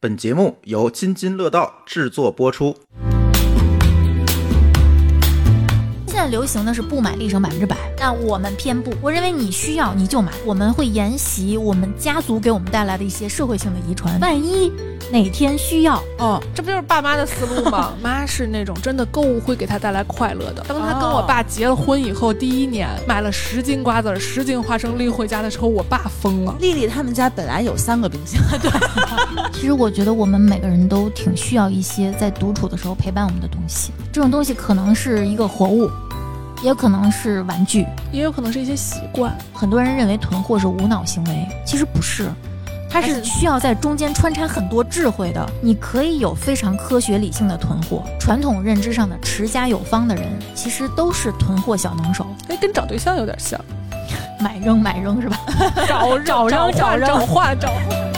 本节目由津津乐道制作播出。在流行的是不买立省百分之百，但我们偏不。我认为你需要你就买，我们会沿袭我们家族给我们带来的一些社会性的遗传。万一哪天需要，哦，这不就是爸妈的思路吗？妈是那种真的购物会给她带来快乐的。当她跟我爸结了婚以后，第一年买了十斤瓜子、十斤花生拎回家的时候，我爸疯了。丽丽他们家本来有三个冰箱，对，其实我觉得我们每个人都挺需要一些在独处的时候陪伴我们的东西。这种东西可能是一个活物，也可能是玩具。也有可能是一些习惯。很多人认为囤货是无脑行为，其实不是，它是需要在中间穿插很多智慧的。你可以有非常科学理性的囤货，传统认知上的持家有方的人，其实都是囤货小能手，哎，跟找对象有点像，买扔买扔是吧？找 找扔找扔找换找换。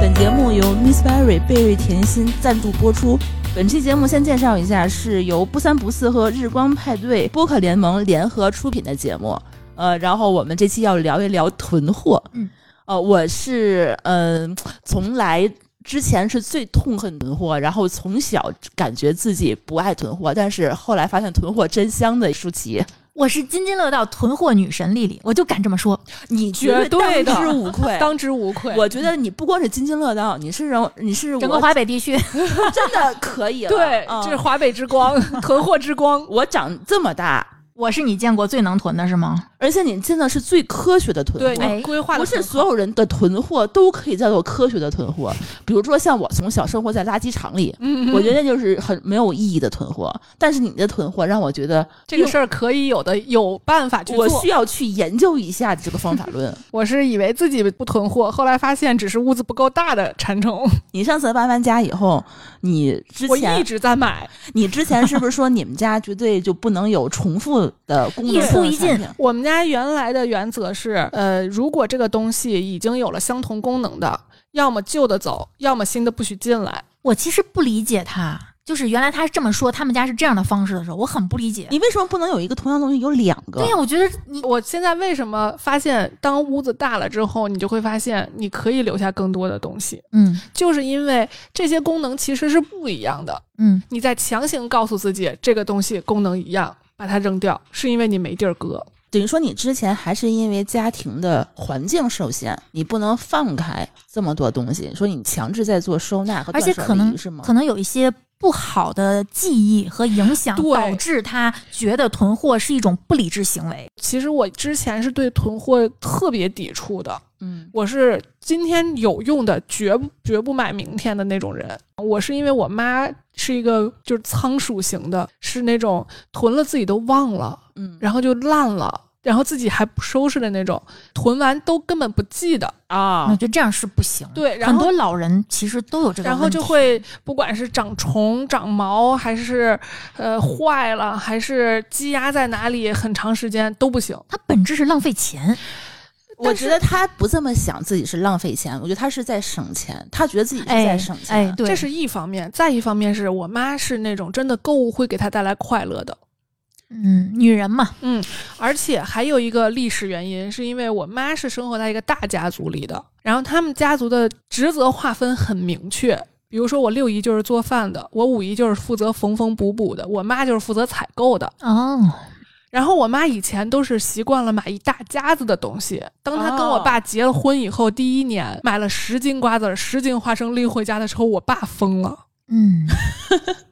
本节目由 Miss Berry 贝瑞甜心赞助播出。本期节目先介绍一下，是由不三不四和日光派对播客联盟联合出品的节目。呃，然后我们这期要聊一聊囤货。嗯，呃，我是嗯、从来之前是最痛恨囤货，然后从小感觉自己不爱囤货，但是后来发现囤货真香的舒淇，我是津津乐道囤货女神丽丽，我就敢这么说。你绝对当之无愧。当之无愧。我觉得你不光是津津乐道，你是人，你是整个华北地区，真的可以了。对，嗯这是华北之光，囤货之光。我长这么大，我是你见过最能囤的是吗？而且你真的是最科学的囤，货。规划的不是所有人的囤货都可以叫做科学的囤货，比如说像我从小生活在垃圾场里，嗯，我觉得就是很没有意义的囤货。但是你的囤货让我觉得这个事儿可以有的有办法去做。我需要去研究一下这个方法论。我是以为自己不囤货，后来发现只是屋子不够大的馋虫。你上次搬完家以后，你之前我一直在买，你之前是不是说你们家绝对就不能有重复的功能一出一进我们家原来的原则是，呃，如果这个东西已经有了相同功能的，要么旧的走，要么新的不许进来。我其实不理解他，就是原来他是这么说，他们家是这样的方式的时候，我很不理解。你为什么不能有一个同样东西有两个？对呀、我觉得你我现在为什么发现，当屋子大了之后，你就会发现你可以留下更多的东西，嗯就是因为这些功能其实是不一样的。嗯，你在强行告诉自己这个东西功能一样，把它扔掉，是因为你没地儿搁。等于说你之前还是因为家庭的环境受限，你不能放开这么多东西，说你强制在做收纳和而且断舍可能离是吗？可能有一些不好的记忆和影响，导致他觉得囤货是一种不理智行为。其实我之前是对囤货特别抵触的，嗯我是今天有用的，绝不绝不买明天的那种人。我是因为我妈是一个就是仓鼠型的，是那种囤了自己都忘了，嗯，然后就烂了，然后自己还不收拾的那种，囤完都根本不记得啊。我啊觉得这样是不行。对，然后很多老人其实都有这个然后就会不管是长虫、长毛，还是呃坏了，还是积压在哪里很长时间都不行。它本质是浪费钱。我觉得他不这么想，自己是浪费钱。我觉得他是在省钱，他觉得自己是哎在省钱。哎，对，这是一方面，再一方面是我妈是那种真的购物会给她带来快乐的，嗯，女人嘛，嗯而且还有一个历史原因，是因为我妈是生活在一个大家族里的，然后他们家族的职责划分很明确。比如说，我六姨就是做饭的，我五姨就是负责缝缝补补的，我妈就是负责采购的。哦，然后我妈以前都是习惯了买一大家子的东西。当她跟我爸结了婚以后，第一年买了十斤瓜子儿、十斤花生拎回家的时候，我爸疯了。嗯，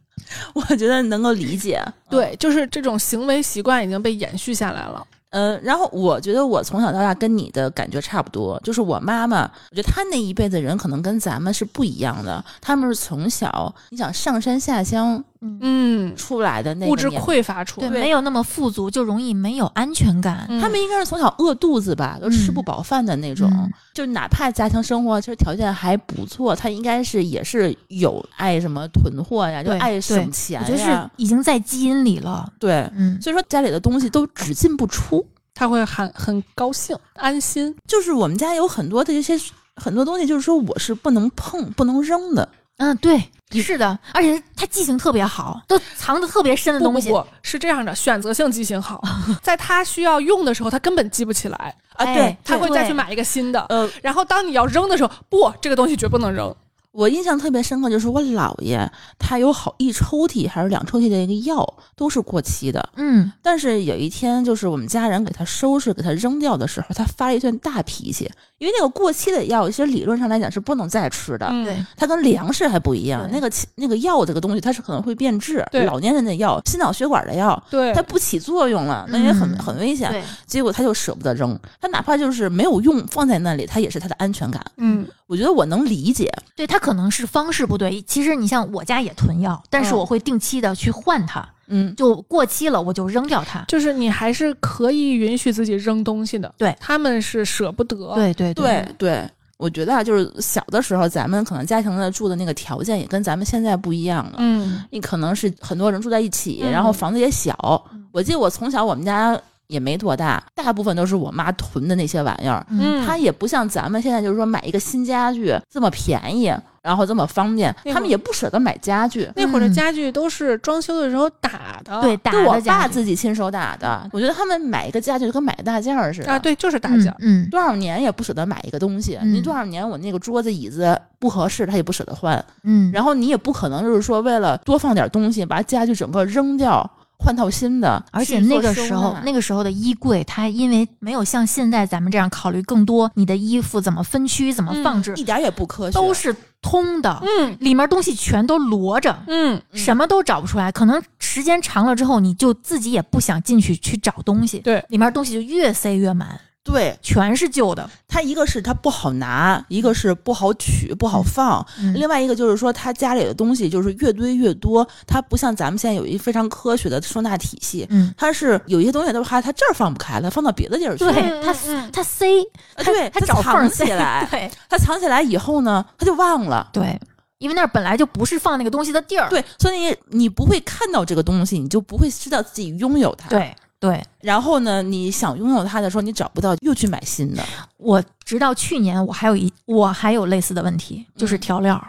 我觉得能够理解。对，就是这种行为习惯已经被延续下来了。嗯，然后我觉得我从小到大跟你的感觉差不多，就是我妈妈，我觉得她那一辈的人可能跟咱们是不一样的，他们是从小你想上山下乡嗯，出来的那个物质匮乏出对，来。没有那么富足，就容易没有安全感。嗯他们应该是从小饿肚子吧，都吃不饱饭的那种。嗯就哪怕家庭生活其实条件还不错，他应该是也是有爱什么囤货呀，就爱省钱呀，就是。已经在基因里了。对，嗯，所以说家里的东西都只进不出。他会很很高兴、安心。就是我们家有很多的一些很多东西，就是说我是不能碰、不能扔的。嗯，对，是的，而且他记性特别好，都藏的特别深的东西。不不不，是这样的，选择性记性好，在他需要用的时候，他根本记不起来，啊，哎对，他会再去买一个新的。嗯，然后当你要扔的时候，不，这个东西绝不能扔。我印象特别深刻，就是我姥爷他有好一抽屉还是两抽屉的一个药都是过期的，嗯，但是有一天就是我们家人给他收拾给他扔掉的时候，他发了一顿大脾气，因为那个过期的药其实理论上来讲是不能再吃的。嗯，对，它跟粮食还不一样，那个那个药这个东西它是可能会变质，对。老年人的药、心脑血管的药，对。它，不起作用了，那也很、嗯。很危险。对，结果他就舍不得扔，他哪怕就是没有用放在那里，他也是他的安全感。嗯，我觉得我能理解，对他可能是方式不对。其实你像我家也囤药，但是嗯我会定期的去换它，嗯，就过期了我就扔掉它。就是你还是可以允许自己扔东西的。对他们是舍不得。，对对对对。我觉得啊，就是小的时候，咱们可能家庭的住的那个条件也跟咱们现在不一样了。嗯你可能是很多人住在一起，嗯然后房子也小。嗯我记得我从小我们家也没多大，大部分都是我妈囤的那些玩意儿。嗯，它也不像咱们现在就是说买一个新家具这么便宜，然后这么方便，他们也不舍得买家具。那会儿的嗯家具都是装修的时候打的。对打的家具爸自己亲手打的，我觉得他们买一个家具就跟买个大件儿似的。啊，对，就是大件儿。嗯，多少年也不舍得买一个东西，嗯你多少年我那个桌子椅子不合适，他也不舍得换，嗯嗯，然后你也不可能就是说为了多放点东西把家具整个扔掉，换套新的。而且那个时，候那个时候的衣柜，它因为没有像现在咱们这样考虑更多，你的衣服怎么分区、怎么放置，一点也不科学，都是通的，嗯里面东西全都摞着。嗯，嗯什么都找不出来，可能时间长了之后，你就自己也不想进去去找东西，对，里面东西就越塞越满，对全是旧的。它一个是它不好拿，一个是不好取不好放，嗯另外一个就是说他家里的东西就是越堆越多，它不像咱们现在有一非常科学的收纳体系。嗯，它是有一些东西都是它它这儿放不开了，放到别的地儿去。对嗯它嗯它塞，啊对，它它找缝儿藏起来，对它藏起来以后呢，它就忘了。对，因为那儿本来就不是放那个东西的地儿。对，所以你你不会看到这个东西，你就不会知道自己拥有它。，对对，然后呢，你想拥有它的时候，你找不到，又去买新的。我直到去年，我还有一我还有类似的问题，就是嗯调料。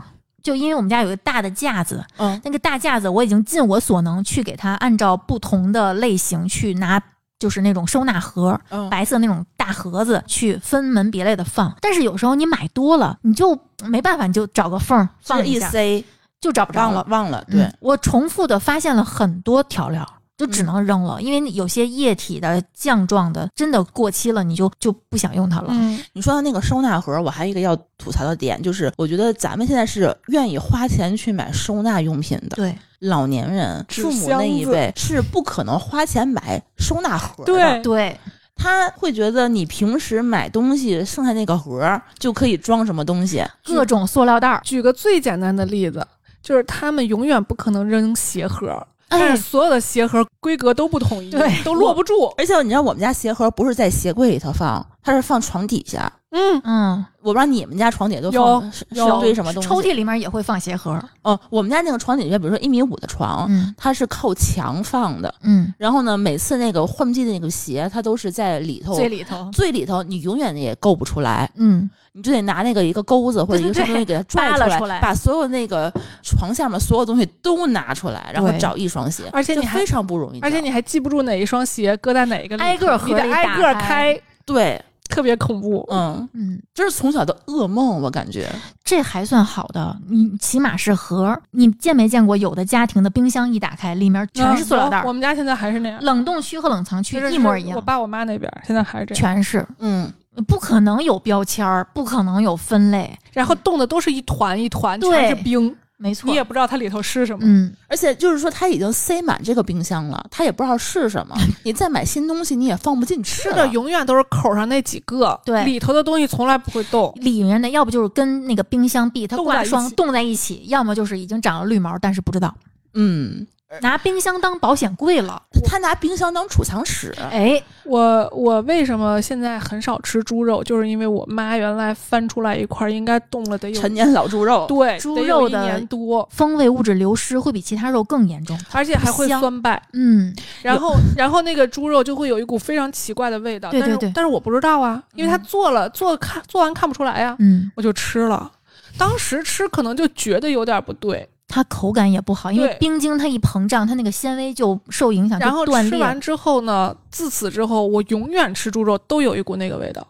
就因为我们家有一个大的架子，嗯。那个大架子我已经尽我所能去给它按照不同的类型去拿，就是那种收纳盒，嗯，白色那种大盒子去分门别类的放。但是有时候你买多了，你就没办法，你就找个缝放一下，塞。就找不着了。忘了忘了，对。嗯，我重复的发现了很多调料，就只嗯能扔了，因为有些液体的、酱状的，真的过期了，你就就不想用它了。嗯，你说到那个收纳盒，我还有一个要吐槽的点，就是我觉得咱们现在是愿意花钱去买收纳用品的，对，老年人、父母那一辈是不可能花钱买收纳盒的。对对，他会觉得你平时买东西剩下那个盒儿就可以装什么东西。各种塑料袋儿，举个最简单的例子，就是他们永远不可能扔鞋盒，但哎是，所有的鞋盒规格都不统一，对都落不住。而且你知道我们家鞋盒不是在鞋柜里头放，它是放床底下。嗯，嗯，我不知道你们家床底下都有放是是有堆什么东西？抽屉里面也会放鞋盒。哦，我们家那个床底下，比如说一米五的床，嗯它是靠墙放的。嗯，然后呢，每次那个换季的那个鞋，它都是在里头最里头。最里头，你永远也够不出来，嗯，你就得拿那个一个钩子或者一个什么东西给它拽出来，扒拉出来把所有那个床下面所有东西都拿出来，然后找一双鞋，而且你还就非常不容易，而且你还记不住哪一双鞋搁在哪一个里，挨个盒你得挨个开，对，特别恐怖。嗯，嗯，这是从小的噩梦，我感觉。这还算好的，你起码是盒儿。你见没见过有的家庭的冰箱一打开，里面全是塑料袋我们家现在还是那样，冷冻区和冷藏区一模一样，是我爸我妈那边现在还是这样，全是。嗯，不可能有标签儿，不可能有分类，然后冻的都是一团一团，全是冰，没错你。也不知道它里头是什么。嗯，而且就是说，它已经塞满这个冰箱了，它也不知道是什么。你再买新东西，你也放不进去。吃的永远都是口上那几个，对里头的东西从来不会动。里面的要不就是跟那个冰箱壁它挂霜冻在一起，要么就是已经长了绿毛，但是不知道。嗯，拿冰箱当保险柜了，他拿冰箱当储藏室。哎，我我为什么现在很少吃猪肉，就是因为我妈原来翻出来一块儿，应该冻了得有陈年老猪肉，对猪肉的年多，风味物质流失会比其他肉更严重。而且还会酸败。嗯，然后然后那个猪肉就会有一股非常奇怪的味道，但是对对。对但是我不知道啊，因为他嗯做了做看做完看不出来呀、嗯，我就吃了。当时吃可能就觉得有点不对，它口感也不好，因为冰晶它一膨胀，它那个纤维就受影响，然后就断裂。吃完之后呢，自此之后，我永远吃猪肉都有一股那个味道，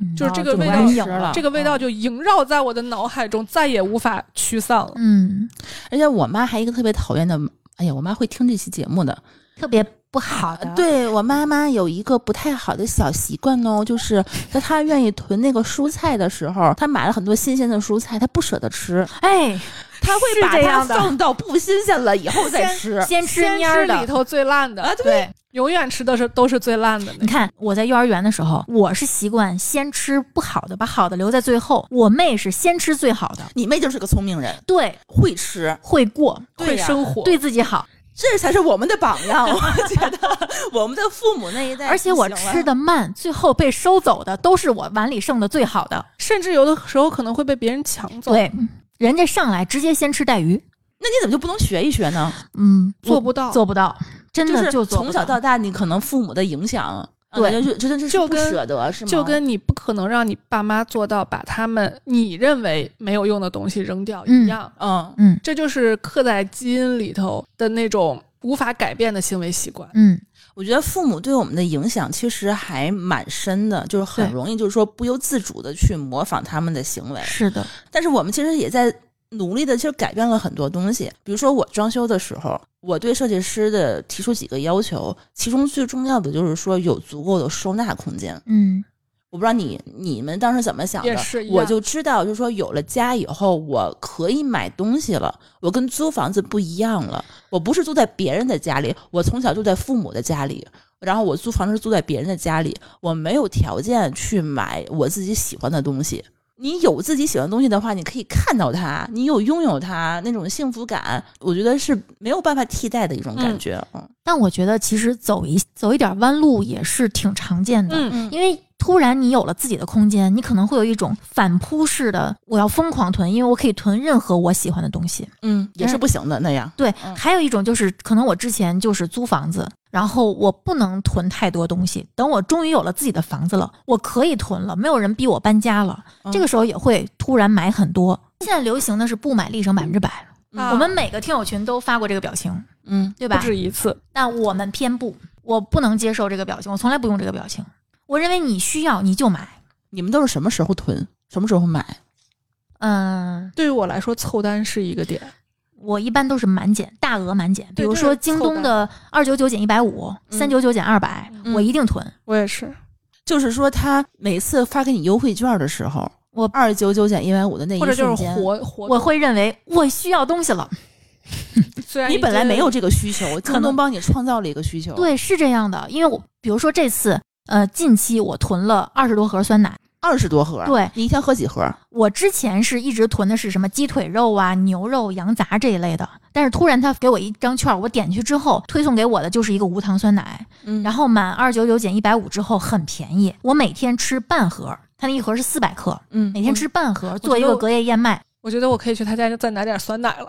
嗯就是这个味道了这个味道嗯就萦绕在我的脑海中，再也无法驱散了。嗯，而且我妈还一个特别讨厌的，哎呀，我妈会听这期节目的。特别不好的。，对我妈妈有一个不太好的小习惯哦，就是在她愿意囤那个蔬菜的时候，她买了很多新鲜的蔬菜，她不舍得吃，哎，她会把它放到不新鲜了以后再吃。先吃先蔫儿的。吃里头最烂的，啊，对，对，永远吃的是都是最烂的。你看我在幼儿园的时候，我是习惯先吃不好的，把好的留在最后。我妹是先吃最好的，你妹就是个聪明人，对，会吃，会过，会生活，对自己好。这才是我们的榜样。我觉得我们的父母那一代，而且我吃的慢，最后被收走的都是我碗里剩的最好的。甚至有的时候可能会被别人抢走。，对，人家上来直接先吃带鱼，那你怎么就不能学一学呢？嗯，做不到做不到，真的是就做不从小到大，你可能父母的影响，对就就真的是就跟舍得，是吗？就跟你不可能让你爸妈做到把他们你认为没有用的东西扔掉一样，嗯，嗯这就是刻在基因里头的那种无法改变的行为习惯。嗯，我觉得父母对我们的影响其实还蛮深的，就是很容易就是说不由自主的去模仿他们的行为。是的，但是我们其实也在努力的，其实改变了很多东西。比如说我装修的时候，我对设计师的提出几个要求，其中最重要的就是说有足够的收纳空间。嗯我不知道你你们当时怎么想的我就知道，就是说有了家以后，我可以买东西了，我跟租房子不一样了。我不是住在别人的家里，我从小住在父母的家里，然后我租房是住在别人的家里，我没有条件去买我自己喜欢的东西。你有自己喜欢的东西的话，你可以看到它，你有拥有它那种幸福感，我觉得是没有办法替代的一种感觉。嗯。但我觉得其实走一走一点弯路也是挺常见的，嗯，嗯。因为突然你有了自己的空间，你可能会有一种反扑式的，我要疯狂囤，因为我可以囤任何我喜欢的东西。嗯，也是不行的那样。对，嗯还有一种就是，可能我之前就是租房子，然后我不能囤太多东西。等我终于有了自己的房子了，我可以囤了，没有人逼我搬家了，嗯这个时候也会突然买很多。现在流行的是不买立省百分之百，啊我们每个听友群都发过这个表情，嗯，对吧？不止一次。但我们偏不，我不能接受这个表情，我从来不用这个表情。我认为你需要你就买，你们都是什么时候囤，什么时候买？嗯，对于我来说，凑单是一个点。我一般都是满减，大额满减。比如说京东的二九九减一百五，嗯三九九减二百，嗯我一定囤。我也是，就是说，他每次发给你优惠券的时候，我二九九减一百五的那一或者就是瞬间，活活。我会认为我需要东西了。虽然你本来没有这这个需求，京能东帮你创造了一个需求。，对，是这样的，因为我比如说这次，呃，近期我囤了二十多盒酸奶。二十多盒，对你一天喝几盒？我之前是一直囤的是什么鸡腿肉啊、牛肉、羊杂这一类的，但是突然他给我一张券，我点去之后，推送给我的就是一个无糖酸奶，嗯然后满二九九减一百五之后很便宜，我每天吃半盒，它那一盒是四百克，嗯每天吃半盒，做一个隔夜燕麦，我觉得我可以去他家再拿点酸奶了。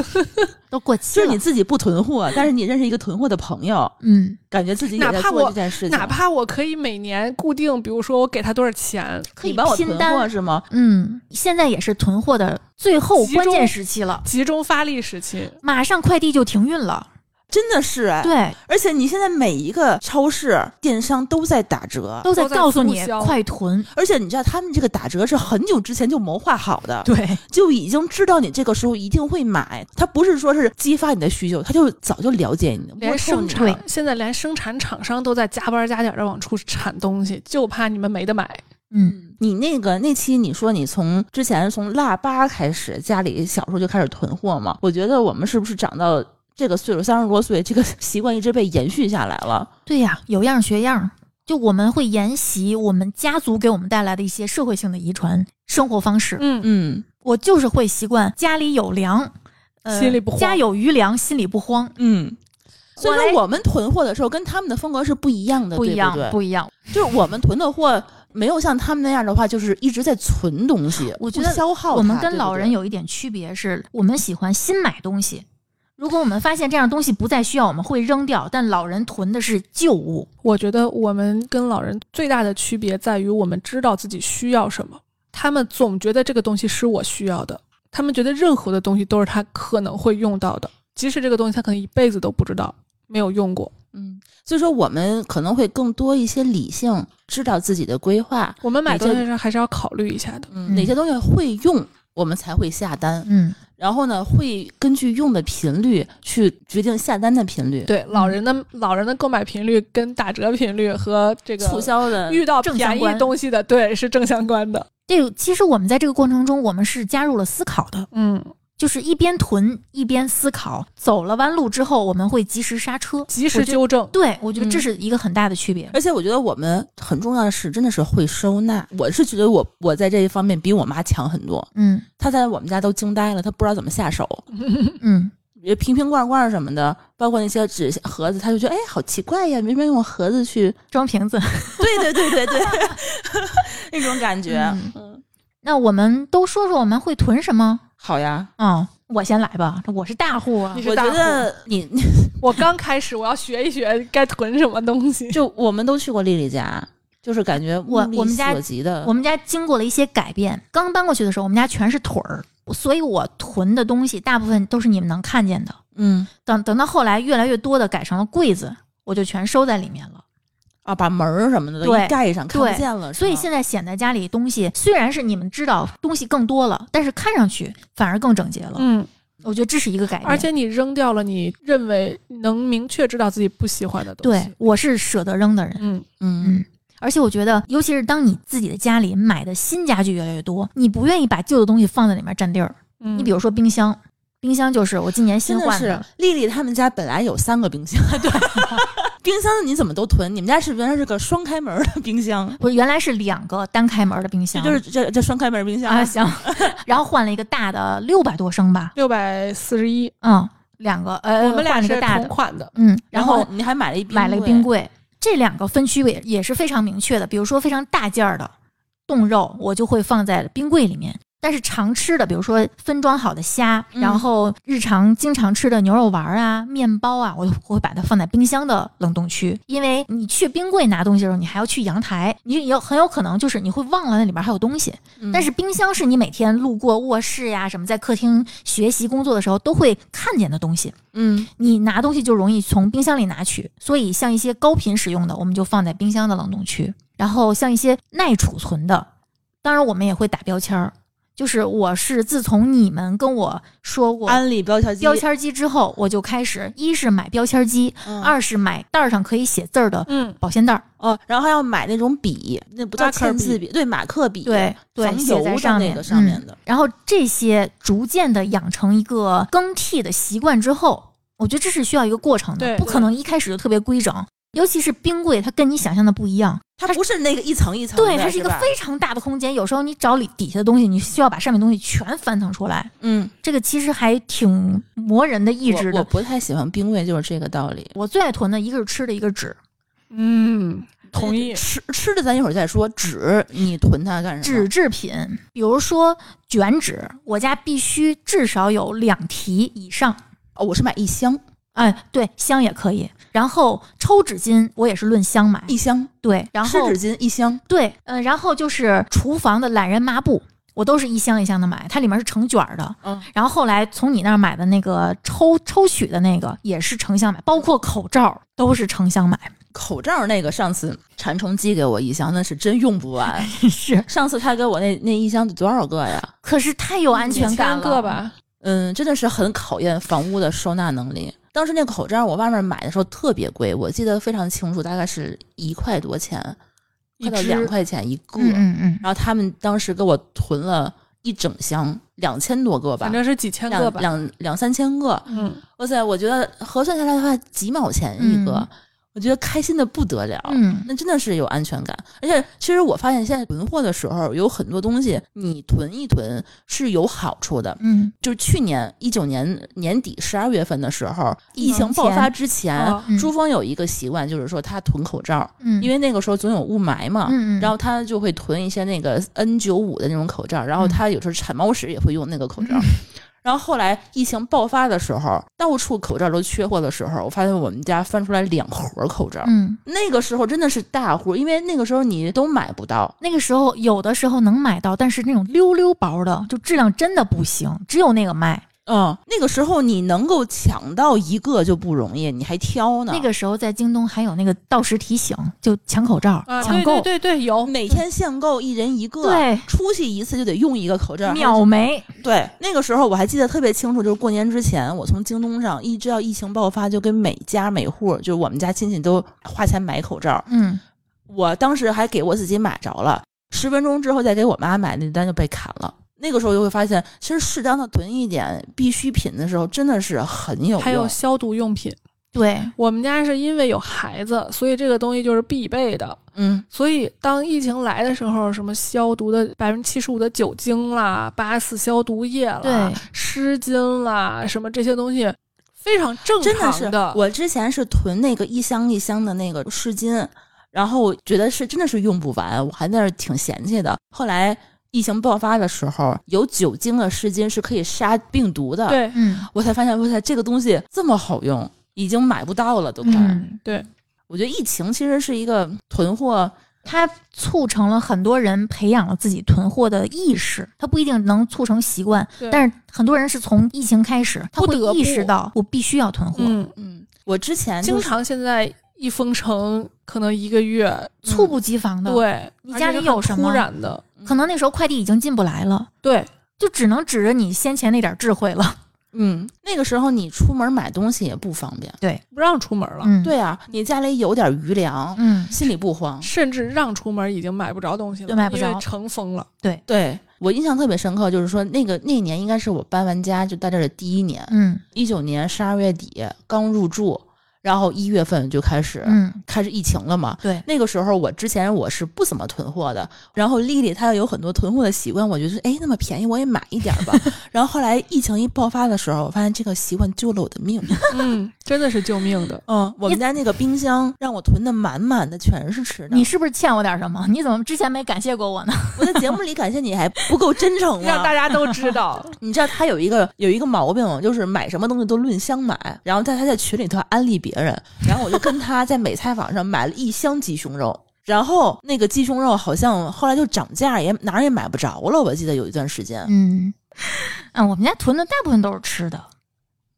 都过期了。就是你自己不囤货，但是你认识一个囤货的朋友，嗯，感觉自己也在做哪怕我这件事情。哪怕我可以每年固定，比如说我给他多少钱，可以你帮我囤拼单货是吗？嗯，现在也是囤货的最后集中关键时期了，集中发力时期。马上快递就停运了。真的是哎，对，而且你现在每一个超市、电商都在打折，都在告诉你快囤。而且你知道他们这个打折是很久之前就谋划好的，对，就已经知道你这个时候一定会买，他不是说是激发你的需求，他就早就了解你，连生产现在连生产厂商都在加班加点的往出产东西，就怕你们没得买。嗯，你那个那期你说你从之前从腊八开始，家里小时候就开始囤货嘛？我觉得我们是不是长到这个岁数，三十多岁，这个 习惯一直被延续下来了？对呀，有样学样。就我们会沿袭我们家族给我们带来的一些社会性的遗传生活方式。嗯，嗯我就是会习惯家里有粮，呃心里不慌家有余粮，心里不慌。嗯。所以说，我们囤货的时候跟他们的风格是不一样的，不一样，对不对？不一样。就是我们囤的货没有像他们那样的话，就是一直在存东西，我觉得消耗。我们跟老人有一点区别是，我们喜欢新买东西。如果我们发现这样东西不再需要，我们会扔掉。但老人囤的是旧物。我觉得我们跟老人最大的区别在于，我们知道自己需要什么。他们总觉得这个东西是我需要的，他们觉得任何的东西都是他可能会用到的，即使这个东西他可能一辈子都不知道，没有用过。嗯，所以说我们可能会更多一些理性，知道自己的规划，我们买东西时还是要考虑一下的。嗯，哪些东西会用，我们才会下单。嗯，然后呢，会根据用的频率去决定下单的频率。，对，老人的老人的购买频率跟打折频率和这个促销的遇到便宜东西的，对，是正相关的。这其实我们在这个过程中，我们是加入了思考的，嗯，就是一边囤一边思考，走了弯路之后，我们会及时刹车，及时纠正。对，我觉得这嗯是一个很大的区别。而且我觉得我们很重要的是，真的是会收纳。我是觉得我我在这一方面比我妈强很多。嗯她在我们家都惊呆了，她不知道怎么下手。嗯，比如瓶瓶罐罐什么的，包括那些纸盒子，她就觉得哎，好奇怪呀，明明用盒子去。装瓶子。对对对对对，那种感觉。嗯嗯，那我们都说说我们会囤什么？好呀。嗯，我先来吧，我是大户啊你。是我觉户得你 我刚开始，我要学一学该囤什么东西。就我们都去过丽丽家，就是感觉我目力我们家所及的，我们家经过了一些改变，刚搬过去的时候，我们家全是腿儿，所以我囤的东西大部分都是你们能看见的。嗯等等到后来，越来越多的改成了柜子，我就全收在里面了。啊，把门儿什么的都一盖上，看不见了。所以现在在显得家里东西虽然是你们知道东西更多了，但是看上去反而更整洁了。嗯，我觉得这是一个改变。而且你扔掉了你认为能明确知道自己不喜欢的东西。对，我是舍得扔的人。嗯，嗯嗯，而且我觉得，尤其是当你自己的家里买的新家具越来越多，你不愿意把旧的东西放在里面占地儿。嗯你比如说冰箱，冰箱就是我今年新换的是丽丽他们家本来有三个冰箱，对，冰箱你怎么都囤？你们家是原来是个双开门的冰箱，不是原来是两个单开门的冰箱，就是这这双开门冰箱啊 行，然后换了一个大的六百多升吧，六百四十一，嗯，两个呃，我们俩是同款的。嗯，然然后你还买了一冰买了一个冰柜，这两个分区也也是非常明确的。比如说非常大件儿的冻肉，我就会放在冰柜里面。但是常吃的，比如说分装好的虾，嗯然后日常经常吃的牛肉丸啊、面包啊，我我会把它放在冰箱的冷冻区。因为你去冰柜拿东西的时候，你还要去阳台，你有很有可能就是你会忘了那里边还有东西。嗯但是冰箱是你每天路过卧室呀、什么在客厅学习工作的时候都会看见的东西。嗯你拿东西就容易从冰箱里拿取，所以像一些高频使用的，我们就放在冰箱的冷冻区。然后像一些耐储存的，当然我们也会打标签儿。就是我是自从你们跟我说过安利标签机，标签机之后，我就开始一是买标签机，嗯二是买袋儿上可以写字儿的嗯，保鲜袋儿，哦，然后还要买那种笔，那不叫签字笔，对，马克笔，对对防写在油的上面那个上面嗯的，然后这些逐渐的养成一个更替的习惯之后，我觉得这是需要一个过程的，对不可能一开始就特别规整。尤其是冰柜，它跟你想象的不一样，它不是那个一层一层的，对，它是一个非常大的空间。有时候你找里底下的东西，你需要把上面东西全翻腾出来，嗯这个其实还挺磨人的意志的。我我不太喜欢冰柜，就是这个道理。我最爱囤的一个是吃的，一个是纸。嗯，同意。吃吃的咱一会儿再说，纸你囤它干什么？纸制品，比如说卷纸，我家必须至少有两提以上。哦，我是买一箱哎，对，箱也可以。然后抽纸巾，我也是论箱买。一箱，对，然后湿纸巾一箱，对，呃，然后就是厨房的懒人抹布，我都是一箱一箱的买，它里面是成卷儿的。嗯，然后后来从你那儿买的那个抽抽取的那个也是成箱买，包括口罩都是成箱买。口罩那个上次馋虫寄给我一箱，那是真用不完。是，上次他给我那那一箱得多少个呀？可是太有安全感了。几千个吧，嗯，真的是很考验房屋的收纳能力。当时那口罩我外面买的时候特别贵，我记得非常清楚，大概是一块多钱，快到两块钱一个。嗯嗯嗯，然后他们当时给我囤了一整箱，两千多个吧反，正是几千个两吧。两两三千个。嗯，哇塞，我觉得核算下来的话，几毛钱一个，嗯我觉得开心的不得了。嗯那真的是有安全感，而且其实我发现现在囤货的时候，有很多东西你囤一囤是有好处的。嗯就是去年一九年年底十二月份的时候，疫疫情情爆发之前，哦嗯珠峰有一个习惯，就是说他囤口罩，嗯，因为那个时候总有雾霾嘛。然后他就会囤一些那个 N 九五的那种口罩，然后嗯他有时候铲猫屎也会用那个口罩。然后后来疫情爆发的时候，到处口罩都缺货的时候，我发现我们家翻出来两盒口罩。嗯，那个时候真的是大户，因为那个时候你都买不到。那个时候有的时候能买到，但是那种溜溜薄的，就质量真的不行，只有那个卖。嗯，那个时候你能够抢到一个就不容易，你还挑呢。那个时候在京东还有那个到时提醒，就抢口罩、啊，抢购，对对有每天限购一人一个，对出去一次就得用一个口罩，秒没。对，那个时候我还记得特别清楚，就是过年之前，我从京东上一直到疫情爆发，就跟每家每户，就是我们家亲戚都花钱买口罩。嗯，我当时还给我自己买着了，十分钟之后再给我妈买，那单就被砍了。那个时候就会发现，其实适当的囤一点必需品的时候，真的是很有用。还有消毒用品。对，我们家是因为有孩子，所以这个东西就是必备的。嗯，所以当疫情来的时候，什么消毒的百分之七十五的酒精啦、八四消毒液啦、对湿巾啦，什么这些东西非常正真的是。我之前是囤那个一箱一箱的那个湿巾，然后觉得是真的是用不完，我还在那儿挺嫌弃的。后来疫情爆发的时候，有酒精的湿巾是可以杀病毒的，对。嗯。我才发现，哇塞，这个东西这么好用，已经买不到了，都快。嗯，对，我觉得疫情其实是一个囤货，它促成了很多人培养了自己囤货的意识，它不一定能促成习惯，但是很多人是从疫情开始，他会不得不。意识到我必须要囤货，嗯，嗯，我之前经就是常现在一封城，可能一个月，猝不及防的。，对，你家里有什么突然的，可能那时候快递已经进不来了，对，就只能指着你先前那点智慧了。嗯，那个时候你出门买东西也不方便。对不让出门了，嗯，，对啊，你家里有点余粮，嗯，心里不慌。甚至让出门已经买不着东西了，对买不着因为城封了。对对我印象特别深刻，就是说那个那年应该是我搬完家就在这儿的第一年，嗯一九年十二月底刚入住，然后一月份就开始、嗯，开始疫情了嘛。对，那个时候我之前我是不怎么囤货的，然后丽丽她有很多囤货的习惯，我觉得哎那么便宜我也买一点吧。然后后来疫情一爆发的时候，我发现这个习惯救了我的命。嗯，真的是救命的。嗯，我们家那个冰箱让我囤的满满的，全是吃的。你是不是欠我点什么？你怎么之前没感谢过我呢？我在节目里感谢你还不够真诚吗？让大家都知道，你知道他有一个有一个毛病，就是买什么东西都论箱买，然后在他在群里头安利别人，然后我就跟他在美菜坊上买了一箱鸡胸肉，然后那个鸡胸肉好像后来就涨价，也哪儿也买不着了，我记得有一段时间，嗯，嗯，我们家囤的大部分都是吃的，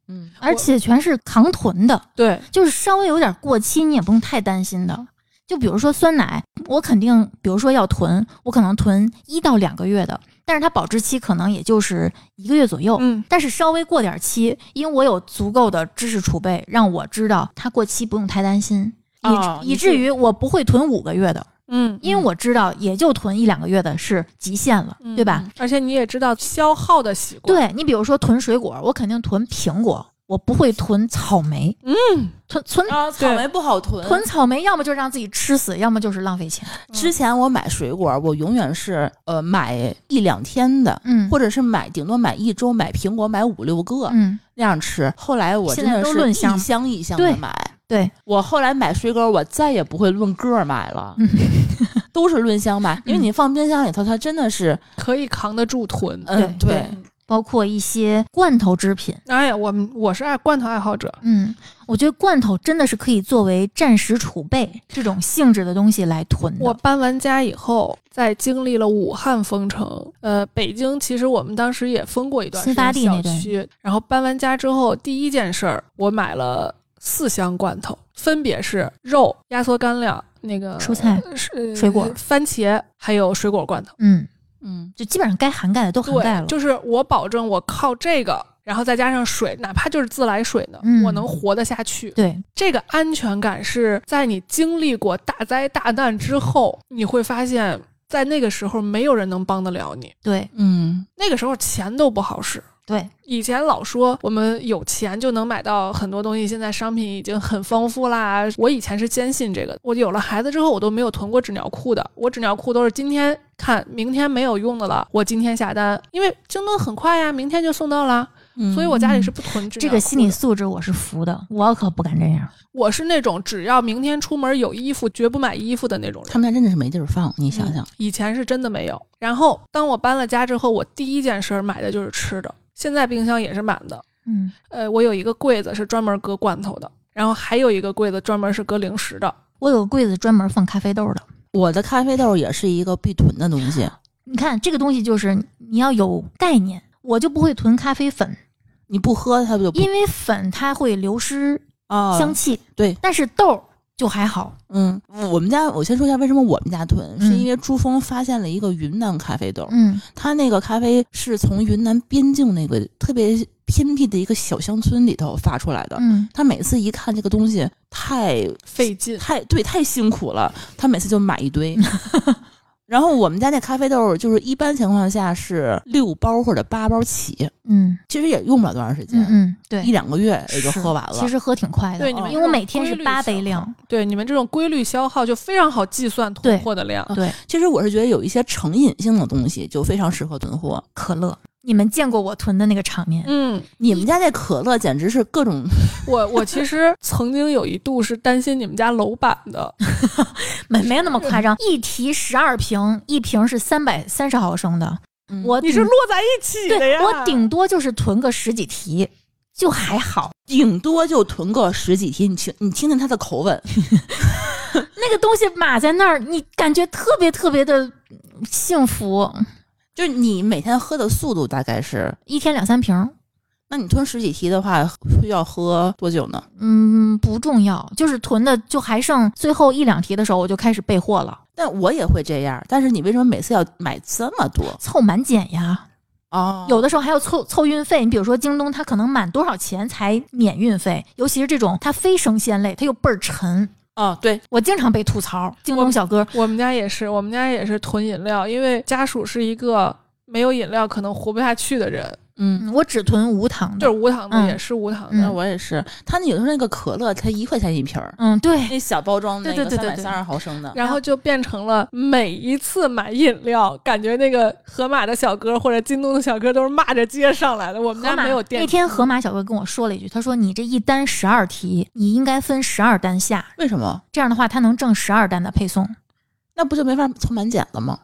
嗯，而且全是扛囤的，对，就是稍微有点过期，你也不用太担心的。就比如说酸奶，我肯定，比如说要囤，我可能囤一到两个月的，但是它保质期可能也就是一个月左右。嗯，但是稍微过点期，因为我有足够的知识储备，让我知道它过期不用太担心，以、哦以至于我不会囤五个月的，嗯，因为我知道也就囤一两个月的是极限了，对吧？嗯？而且你也知道消耗的习惯。，对你比如说囤水果，我肯定囤苹果，我不会囤草莓，嗯，囤囤啊，草莓不好囤。囤草莓，要么就让自己吃死，要么就是浪费钱。之前我买水果，我永远是呃买一两天的，嗯，或者是买顶多买一周，买苹果买五六个、嗯，那样吃。后来我真现在的是一箱箱一箱的买。对，我后来买水果，我再也不会论个儿买了，嗯 都是论箱买，因为嗯。你放冰箱里头，它真的是，可以扛得住囤。嗯，对。对，包括一些罐头制品。哎呀，我们我是爱罐头爱好者，嗯，我觉得罐头真的是可以作为暂时储备这种性质的东西来囤的。我搬完家以后，在经历了武汉封城，呃，北京其实我们当时也封过一段时新发间小地那段区。然后搬完家之后，第一件事儿，我买了四箱罐头，分别是肉、压缩干粮、那个蔬菜是水果番茄，还有水果罐头。嗯，嗯，就基本上该涵盖的都涵盖了。就是我保证我靠这个，然后再加上水，哪怕就是自来水呢，嗯我能活得下去。对，这个安全感是在你经历过大灾大难之后，你会发现在那个时候没有人能帮得了你。对，嗯，那个时候钱都不好使。对，以前老说我们有钱就能买到很多东西，现在商品已经很丰富啦。我以前是坚信这个，我有了孩子之后，我都没有囤过纸尿裤的。我纸尿裤都是今天看，明天没有用的了，我今天下单，因为京东很快呀，明天就送到了。嗯所以我家里是不囤纸尿裤的。这个心理素质我是服的，我可不敢这样。我是那种只要明天出门有衣服，绝不买衣服的那种人。他们家真的是没地儿放，你想想，以前是真的没有。然后当我搬了家之后，我第一件事儿买的就是吃的。现在冰箱也是满的。嗯，呃，我有一个柜子是专门搁罐头的，然后还有一个柜子专门是搁零食的。我有个柜子专门放咖啡豆的。我的咖啡豆也是一个必囤的东西。你看这个东西就是你要有概念，我就不会囤咖啡粉，你不喝它不就不因为粉它会流失啊香气，对，但是豆儿就还好。嗯，我们家我先说一下为什么我们家囤，是嗯因为珠峰发现了一个云南咖啡豆，嗯他那个咖啡是从云南边境那个特别偏僻的一个小乡村里头发出来的。嗯他每次一看这个东西太费劲，太对太辛苦了，他每次就买一堆。然后我们家那咖啡豆就是一般情况下是六包或者八包起，嗯其实也用不了多长时间，嗯嗯，对，一两个月也就喝完了。其实喝挺快的，对你们因为我每天是八杯量。对你们这种规律消耗就非常好计算囤货的量。对，其实我是觉得有一些成瘾性的东西就非常适合囤货。可乐，你们见过我囤的那个场面？嗯，你们家那可乐简直是各种，我我其实曾经有一度是担心你们家楼板的，没没有那么夸张，一提十二瓶，一瓶是三百三十毫升的，嗯我你是摞在一起的对呀。我顶多就是囤个十几提，就还好。顶多就囤个十几提。你听，你听听他的口吻，那个东西码在那儿，你感觉特别特别的幸福，就是你每天喝的速度大概是，一天两三瓶。那你吞十几提的话，需要喝多久呢？嗯，不重要，就是囤的就还剩最后一两提的时候，我就开始备货了，但我也会这样，但是你为什么每次要买这么多？凑满减呀。哦有的时候还要凑凑运费，你比如说京东，它可能满多少钱才免运费，尤其是这种它非生鲜类，它又倍儿沉。哦，对，我经常被吐槽，京东小哥，我们家也是，我们家也是囤饮料，因为家属是一个没有饮料可能活不下去的人，嗯，嗯我只囤无糖的。就是无糖的，嗯也是无糖的。嗯我也是。他那有时候那个可乐才一块钱一瓶儿，嗯，对，那小包装那个对对对对对三百三十毫升的，然后就变成了每一次买饮料，感觉那个盒马的小哥或者京东的小哥都是骂着街上来的。我们家没有电。那天盒马小哥跟我说了一句，他说：“你这一单十二提，你应该分十二单下，为什么？这样的话他能挣十二单的配送。那不就没法凑满减了吗？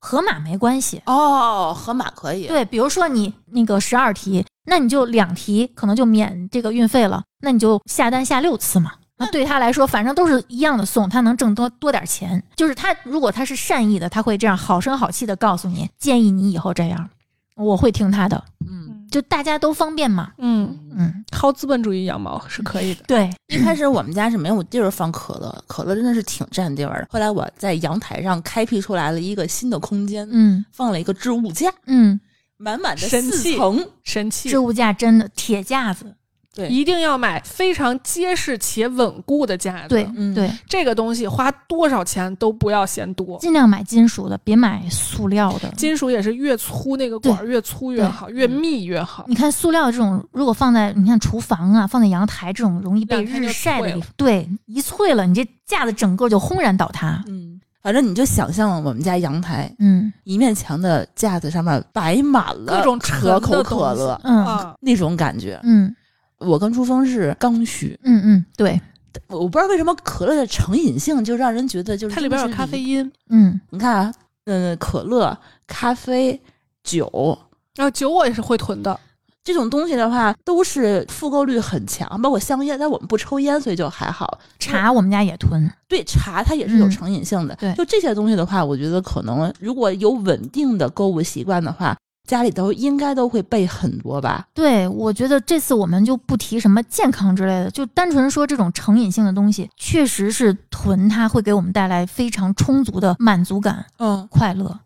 河马没关系，哦，盒马可以。对，比如说你那个十二提，那你就两提可能就免这个运费了，那你就下单下六次嘛。那对他来说，反正都是一样的送，他能挣多多点钱。就是他如果他是善意的，他会这样好声好气的告诉你，建议你以后这样，我会听他的。嗯，就大家都方便嘛。嗯，嗯，薅资本主义羊毛是可以的。对，一开始我们家是没有地儿放可乐，可乐真的是挺占地儿的。后来我在阳台上开辟出来了一个新的空间，嗯放了一个置物架，嗯，满满的四层。神器置物架真的铁架子，对一定要买非常结实且稳固的架子。对嗯对，这个东西花多少钱都不要嫌多。尽量买金属的，别买塑料的。金属也是越粗那个管越粗越好，越密越好。你看塑料这种，如果放在你看厨房啊，放在阳台这种容易被日晒的地方，对，一脆了，你这架子整个就轰然倒塌。嗯，反正你就想象我们家阳台嗯一面墙的架子上面摆满了各种可口可乐，嗯啊，那种感觉。嗯我跟朱峰是刚需，嗯嗯，对，我不知道为什么可乐的成瘾性就让人觉得就是它里边有咖啡因，嗯你看啊，嗯，可乐、咖啡、酒然后酒我也是会囤的。这种东西的话，都是复购率很强，包括香烟，但我们不抽烟，所以就还好。茶我们家也囤。对茶，它也是有嗯成瘾性的。对就这些东西的话，我觉得可能如果有稳定的购物习惯的话，家里头应该都会备很多吧。对，我觉得这次我们就不提什么健康之类的，就单纯说这种成瘾性的东西，确实是囤它会给我们带来非常充足的满足感、嗯，快乐，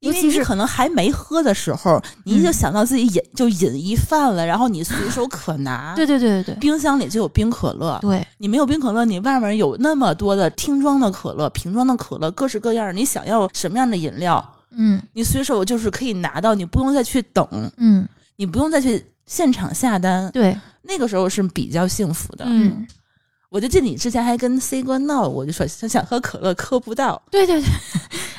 尤其是你可能还没喝的时候，你就嗯想到自己饮就饮一饭了，然后你随手可拿。对对对对对。冰箱里就有冰可乐，对，你没有冰可乐，你外面有那么多的听装的可乐、瓶装的可乐，各式各样，你想要什么样的饮料，嗯。你随手就是可以拿到，你不用再去等，嗯。你不用再去现场下单，对，那个时候是比较幸福的。嗯，我就记得你之前还跟 C 哥闹，我就说他想喝可乐喝不到，对对对，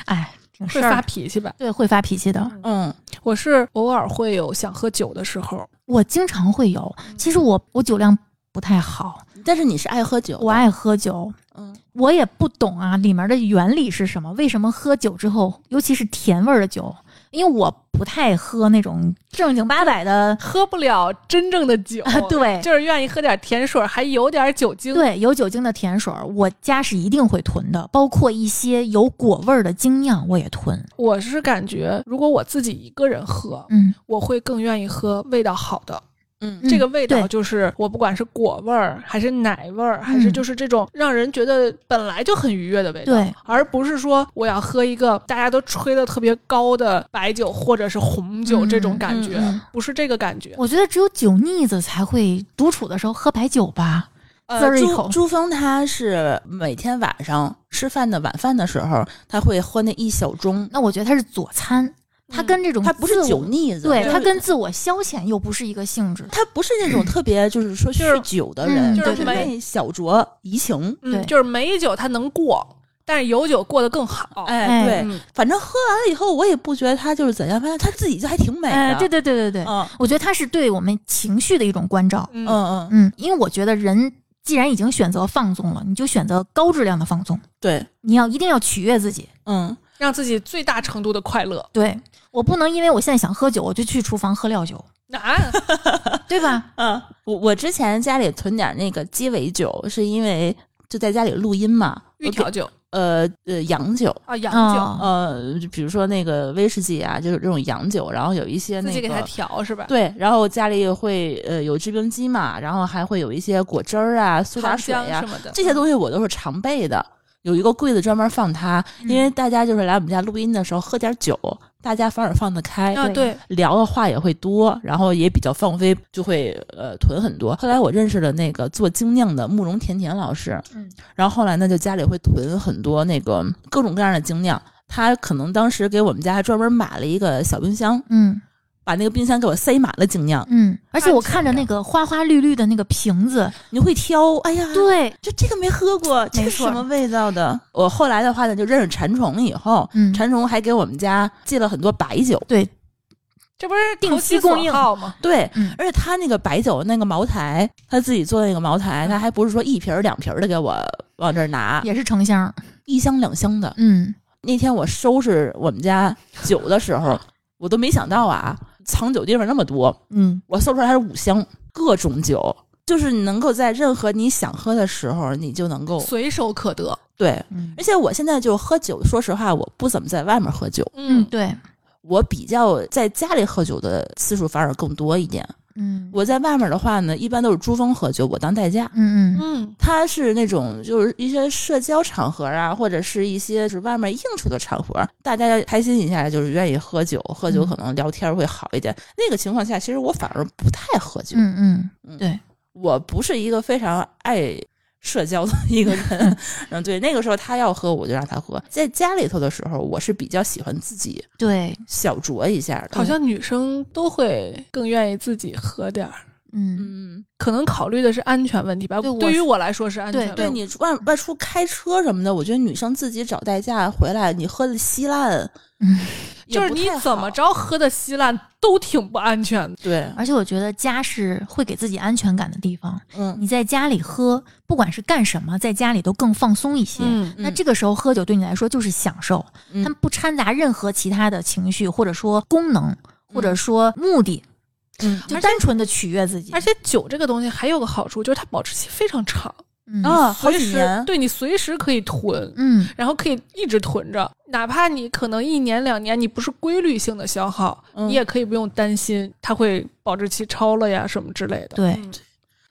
哎，挺会发事儿，脾气吧？对，会发脾气的。嗯，我是偶尔会有想喝酒的时候，我经常会有，其实我我酒量不太好，但是你是爱喝酒，我爱喝酒，嗯我也不懂啊里面的原理是什么，为什么喝酒之后，尤其是甜味儿的酒，因为我不太喝那种正经八百的，喝不了真正的酒，啊 对就是愿意喝点甜水儿，还有点酒精。对有酒精的甜水儿，我家是一定会囤的，包括一些有果味儿的精酿我也囤。我是感觉，如果我自己一个人喝，嗯，我会更愿意喝味道好的。嗯嗯这个味道就是我不管是果味儿，还是奶味儿，还是嗯就是这种让人觉得本来就很愉悦的味道，对，而不是说我要喝一个大家都吹的特别高的白酒或者是红酒嗯这种感觉，嗯嗯不是这个感觉。我觉得只有酒腻子才会独处的时候喝白酒吧，呃，朱儿一口。朱峰他是每天晚上吃饭的晚饭的时候，他会喝那一小盅，那我觉得他是佐餐，它跟这种他不是酒腻子，对，就是它跟自我消遣又不是一个性质。他不是那种特别就是说酗酒的人，嗯就是小酌怡情。嗯，对就是没酒它能过，但是有酒过得更好。哎，哎对，嗯反正喝完了以后，我也不觉得他就是怎样，反正他自己就还挺美的。哎，对对对对对，嗯我觉得他是对我们情绪的一种关照。嗯嗯嗯，嗯，因为我觉得人既然已经选择放纵了，你就选择高质量的放纵，对，你要一定要取悦自己。嗯让自己最大程度的快乐。对我不能因为我现在想喝酒，我就去厨房喝料酒，啊，对吧？嗯，我我之前家里囤点那个鸡尾酒，是因为就在家里录音嘛，玉调酒呃呃洋酒。啊，洋酒，哦呃，比如说那个威士忌啊，就是这种洋酒，然后有一些那自己给它个调是吧？对，然后家里也会呃有制冰机嘛，然后还会有一些果汁儿啊、苏打水呀、浆什么的，这些东西我都是常备的，有一个柜子专门放它，因为大家就是来我们家录音的时候喝点酒，大家反而放得开，啊，对，聊的话也会多，然后也比较放飞，就会呃囤很多。后来我认识了那个做精酿的慕容甜甜老师，嗯，然后后来呢就家里会囤很多那个各种各样的精酿。他可能当时给我们家还专门买了一个小冰箱，嗯把那个冰箱给我塞满了精酿。嗯，而且我看着那个花花绿绿的那个瓶子，你会挑，哎呀，对，就这个没喝过，这是什么味道的？我后来的话呢，就认识馋虫以后，嗯，馋虫还给我们家寄了很多白酒，对，这不是定期供应。好吗？对，嗯。而且他那个白酒那个茅台，他自己做的那个茅台，他还不是说一瓶儿两瓶儿的给我往这儿拿，也是成箱，一箱两箱的。嗯。那天我收拾我们家酒的时候，我都没想到啊，藏酒地方那么多，嗯，我搜出来还是五箱各种酒，就是你能够在任何你想喝的时候，你就能够随手可得。对。嗯而且我现在就喝酒，说实话，我不怎么在外面喝酒，嗯，对，我比较在家里喝酒的次数反而更多一点。嗯。我在外面的话呢，一般都是珠峰喝酒，我当代驾。嗯嗯。嗯，他是那种就是一些社交场合啊，或者是一些就是外面应酬的场合，大家要开心一下，就是愿意喝酒，喝酒嗯。可能聊天会好一点。那个情况下，其实我反而不太喝酒。嗯嗯，嗯。对，我不是一个非常爱社交的一个人。嗯，对，那个时候他要喝，我就让他喝。在家里头的时候，我是比较喜欢自己对，小酌一下的。好像女生都会更愿意自己喝点儿。嗯嗯，可能考虑的是安全问题吧。对对于我来说是安全对问题。对你外外出开车什么的，我觉得女生自己找代驾回来，你喝的稀烂，嗯，就是你怎么着喝的稀烂都挺不安全的。对，而且我觉得家是会给自己安全感的地方。嗯，你在家里喝，不管是干什么，在家里都更放松一些。嗯，那这个时候喝酒对你来说就是享受，嗯它不掺杂任何其他的情绪，或者说功能，或者说目的，嗯就而且单纯的取悦自己。而且酒这个东西还有个好处，就是它保质期非常长，嗯啊，好几年，对你随时可以囤，嗯然后可以一直囤着，哪怕你可能一年两年你不是规律性的消耗，嗯你也可以不用担心它会保质期超了呀什么之类的。对嗯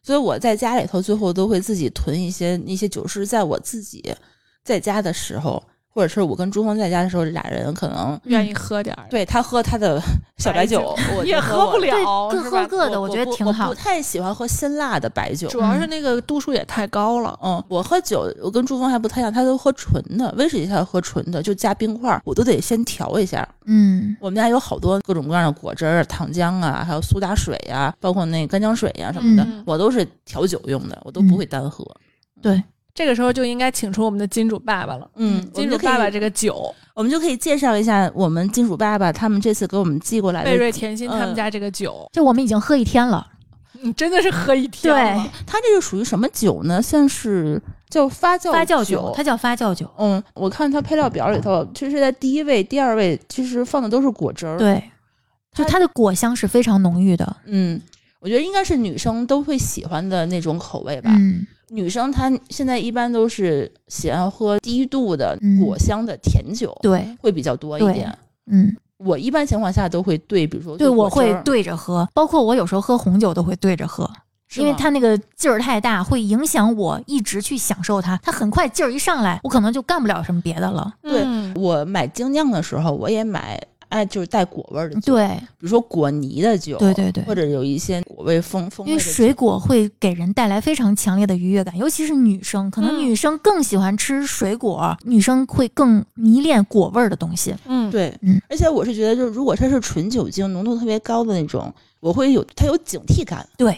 所以我在家里头最后都会自己囤一些那些酒，是在我自己在家的时候，或者是我跟朱峰在家的时候，俩人可能愿意喝点儿，对他喝他的小白酒，我也喝不了，各喝各的，我觉得不我不挺好的。太喜欢喝辛辣的白酒，主要是那个度数也太高了。嗯，我喝酒，我跟朱峰还不太一样，他都喝纯的，威士忌他喝纯的，就加冰块儿，我都得先调一下。嗯我们家有好多各种各样的果汁儿、糖浆啊，还有苏打水呀、包括那干姜水呀、什么的，嗯我都是调酒用的，我都不会单喝。对，这个时候就应该请出我们的金主爸爸了。嗯，金主爸爸这个酒，我们就可以介绍一下我们金主爸爸他们这次给我们寄过来的贝瑞甜心嗯他们家这个酒，就我们已经喝一天了。你真的是喝一天了。它这个属于什么酒呢？算是叫发酵发酵酒，它叫发酵酒。嗯，我看它配料表里头，其实在第一位、第二位，其实放的都是果汁儿。，对，就它的果香是非常浓郁的。嗯，我觉得应该是女生都会喜欢的那种口味吧。嗯，女生她现在一般都是喜欢喝低度的嗯果香的甜酒，对，会比较多一点。嗯，我一般情况下都会兑，比如说对，我会果汁儿对着喝，包括我有时候喝红酒都会对着喝。因为它那个劲儿太大，会影响我一直去享受它。它很快劲儿一上来，我可能就干不了什么别的了。对嗯我买精酿的时候，我也买哎，就是带果味儿的酒，对比如说果泥的酒，对对对或者有一些果味风风味因为水果会给人带来非常强烈的愉悦感，尤其是女生，可能嗯女生更喜欢吃水果，女生会更迷恋果味儿的东西。嗯，对，嗯而且我是觉得，就是如果它是纯酒精浓度特别高的那种，我会有它有警惕感，对，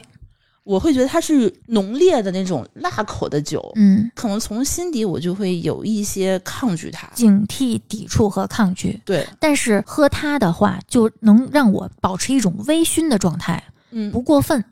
我会觉得它是浓烈的那种辣口的酒，嗯，可能从心底我就会有一些抗拒它。警惕、抵触和抗拒。对，但是喝它的话，就能让我保持一种微醺的状态，嗯不过分，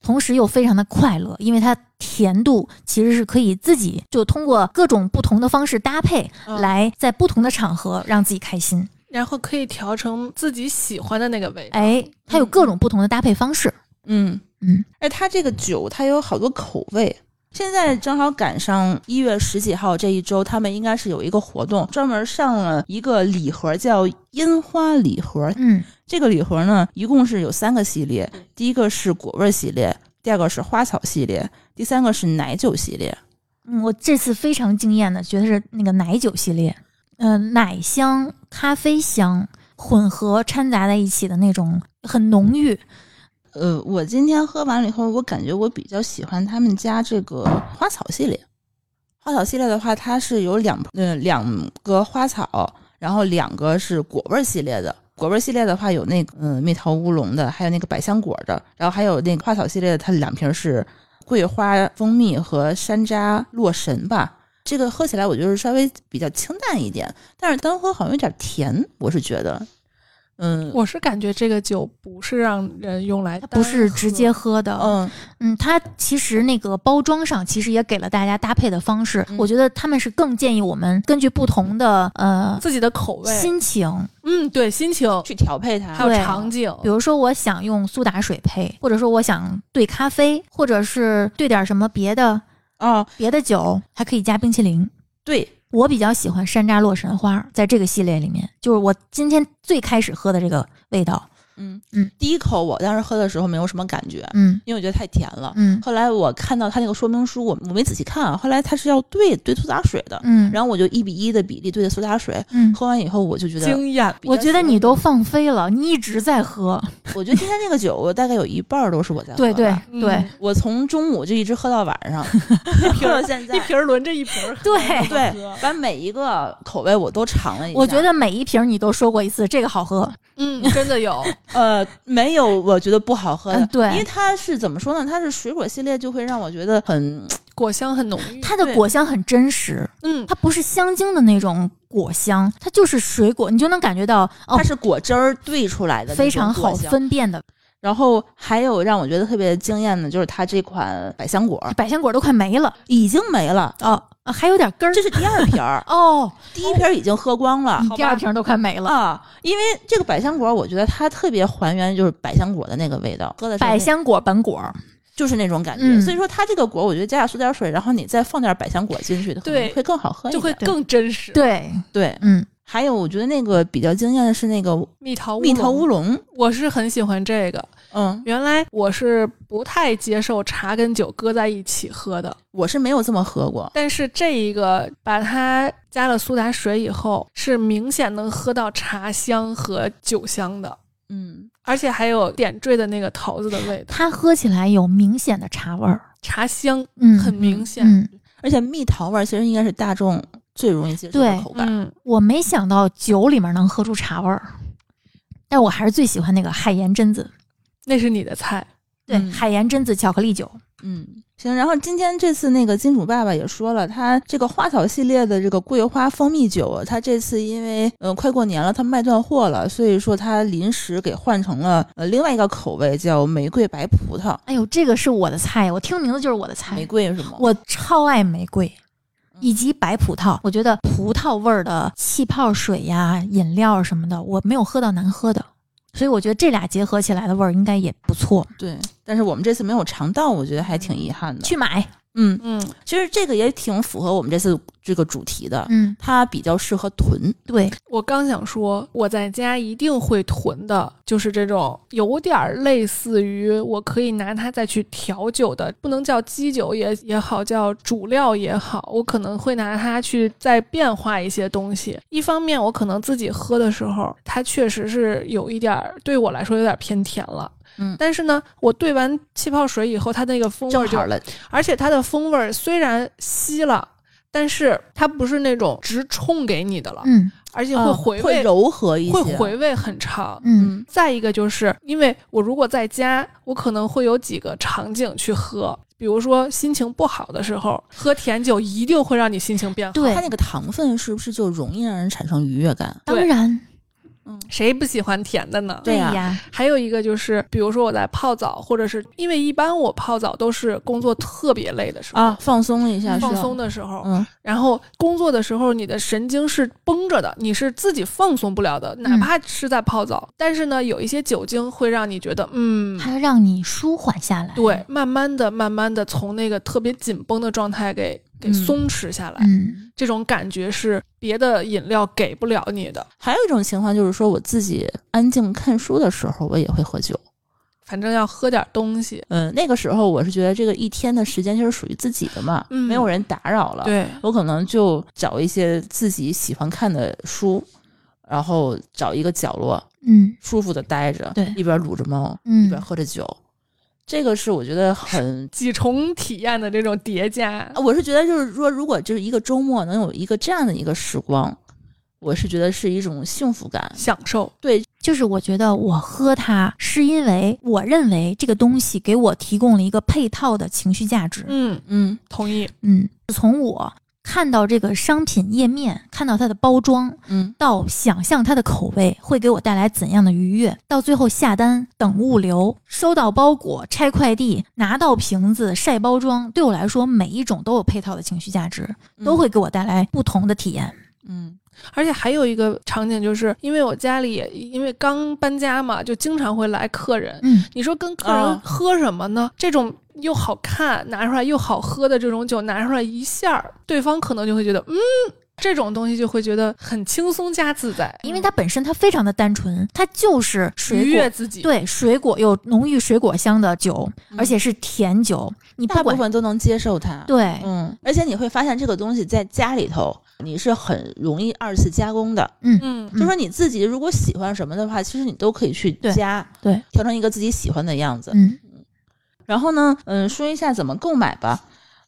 同时又非常的快乐，因为它甜度其实是可以自己就通过各种不同的方式搭配，嗯来在不同的场合让自己开心。然后可以调成自己喜欢的那个味道。哎，它有各种不同的搭配方式。嗯嗯，而它这个酒它有好多口味。现在正好赶上一月十几号这一周，他们应该是有一个活动，专门上了一个礼盒，叫樱花礼盒。嗯这个礼盒呢，一共是有三个系列，第一个是果味系列，第二个是花草系列，第三个是奶酒系列。嗯，我这次非常惊艳的，觉得是那个奶酒系列，呃，奶香、咖啡香混合掺杂在一起的那种，很浓郁。呃，我今天喝完了以后，我感觉我比较喜欢他们家这个花草系列。花草系列的话，它是有两呃两个花草，然后两个是果味系列的。果味系列的话，有那个嗯蜜桃乌龙的，还有那个百香果的，然后还有那个花草系列的，它两瓶是桂花蜂蜜和山楂洛神吧。这个喝起来我觉得稍微比较清淡一点，但是单喝好像有点甜，我是觉得，嗯。我是感觉这个酒不是让人用来它不是直接喝喝的，嗯。嗯，它其实那个包装上其实也给了大家搭配的方式，嗯。我觉得他们是更建议我们根据不同的呃自己的口味。心情，嗯，对，心情去调配它，还有场景，比如说我想用苏打水配，或者说我想兑咖啡，或者是兑点什么别的哦，别的酒，还可以加冰淇淋。对，我比较喜欢山楂洛神花，在这个系列里面，就是我今天最开始喝的这个味道。嗯嗯，第一口我当时喝的时候没有什么感觉，嗯因为我觉得太甜了。嗯后来我看到它那个说明书，我我没仔细看啊，后来它是要兑兑苏打水的，嗯，然后我就一比一的比例兑的苏打水，嗯，喝完以后我就觉得，惊艳。我觉得你都放飞了，你一直在喝。我觉得今天这个酒我大概有一半儿都是我在喝对对对我从中午就一直喝到晚上，喝到现在一。瓶儿轮着一瓶儿喝，对对，把每一个口味我都尝了一下。我觉得每一瓶你都说过一次，这个好喝。嗯，真的有，呃没有我觉得不好喝的，嗯对因为它是怎么说呢？它是水果系列，就会让我觉得很果香很浓郁。它的果香很真实，嗯，它不是香精的那种果香，它就是水果，你就能感觉到哦它，是果汁儿兑出来的非常好分辨的。然后还有让我觉得特别惊艳的，就是它这款百香果百香果都快没了已经没了，哦，啊还有点根儿这是第二瓶儿，哦，第一瓶儿已经喝光了第二瓶都快没了。啊。因为这个百香果，我觉得它特别还原就是百香果的那个味道，百香果本果，就是那种感觉。嗯所以说它这个果，我觉得加点苏打水，然后你再放点百香果进去，对会更好喝一点。就会更真实。，对，对。嗯，还有我觉得那个比较惊艳的是那个蜜桃蜜桃乌龙，我是很喜欢这个。嗯，原来我是不太接受茶跟酒搁在一起喝的，我是没有这么喝过。但是这一个把它加了苏打水以后，是明显能喝到茶香和酒香的，嗯，而且还有点缀的那个桃子的味道，它喝起来有明显的茶味儿，茶香嗯，很明显。嗯，而且蜜桃味儿其实应该是大众最容易接受的口感。嗯，我没想到酒里面能喝出茶味儿，但我还是最喜欢那个海盐榛子，那是你的菜。对，嗯海盐榛子巧克力酒，嗯，行。然后今天这次那个金主爸爸也说了，他这个花草系列的这个桂花蜂蜜酒，他这次因为呃快过年了，他卖断货了，所以说他临时给换成了呃另外一个口味，叫玫瑰白葡萄。哎呦，这个是我的菜，我听名字就是我的菜。玫瑰是吗？我超爱玫瑰，以及白葡萄。我觉得葡萄味儿的气泡水呀、饮料什么的，我没有喝到难喝的，所以我觉得这俩结合起来的味儿应该也不错。对，但是我们这次没有尝到，我觉得还挺遗憾的。去买，嗯，嗯，其实这个也挺符合我们这次这个主题的，嗯，它比较适合囤。对，我刚想说，我在家一定会囤的，就是这种有点儿类似于我可以拿它再去调酒的，不能叫基酒也也好，叫主料也好，我可能会拿它去再变化一些东西。一方面，我可能自己喝的时候，它确实是有一点儿对我来说有点偏甜了。嗯。但是呢，我兑完气泡水以后，它那个风味儿就而且它的风味儿虽然稀了，但是它不是那种直冲给你的了，嗯。而且会啊回味，会柔和一些，会回味很长。嗯。再一个就是因为我如果在家，我可能会有几个场景去喝，比如说心情不好的时候，喝甜酒一定会让你心情变好。对。它那个糖分是不是就容易让人产生愉悦感？当然，谁不喜欢甜的呢？对呀。呀，还有一个就是，比如说我在泡澡，或者是因为一般我泡澡都是工作特别累的时候。啊，放松一下，放松的时候，嗯，然后工作的时候，你的神经是绷着的，你是自己放松不了的，哪怕是在泡澡。但是呢，有一些酒精会让你觉得，嗯，它让你舒缓下来。对，，慢慢的、慢慢的从那个特别紧绷的状态给给嗯松弛下来，嗯这种感觉是别的饮料给不了你的。还有一种情况就是说，我自己安静看书的时候，我也会喝酒。反正要喝点东西，嗯，那个时候我是觉得这个一天的时间就是属于自己的嘛，嗯没有人打扰了。，对，我可能就找一些自己喜欢看的书，然后找一个角落嗯舒服的待着，对一边撸着猫，嗯一嗯边喝着酒。这个是我觉得很 几重体验的这种叠加，啊我是觉得就是说，如果就是一个周末能有一个这样的一个时光，我是觉得是一种幸福感。享受。对，就是我觉得我喝它是因为我认为这个东西给我提供了一个配套的情绪价值。嗯，嗯同意。嗯，从我看到这个商品页面，看到它的包装，嗯到想象它的口味会给我带来怎样的愉悦，到最后下单、等物流、收到包裹、拆快递、拿到瓶子、晒包装，对我来说每一种都有配套的情绪价值，都会给我带来不同的体验。嗯而且还有一个场景，就是因为我家里也因为刚搬家嘛，就经常会来客人。嗯，你说跟客人啊喝什么呢？这种又好看拿出来又好喝的这种酒拿出来一下儿，对方可能就会觉得，嗯，这种东西就会觉得很轻松加自在，因为它本身它非常的单纯，它就是水果愉悦。自己。对，水果有浓郁水果香的酒，嗯而且是甜酒。你大部分都能接受它。，对，嗯，而且你会发现这个东西在家里头你是很容易二次加工的。嗯嗯就说你自己如果喜欢什么的话，其实你都可以去对加，对，调成一个自己喜欢的样子。嗯然后呢，嗯，说一下怎么购买吧。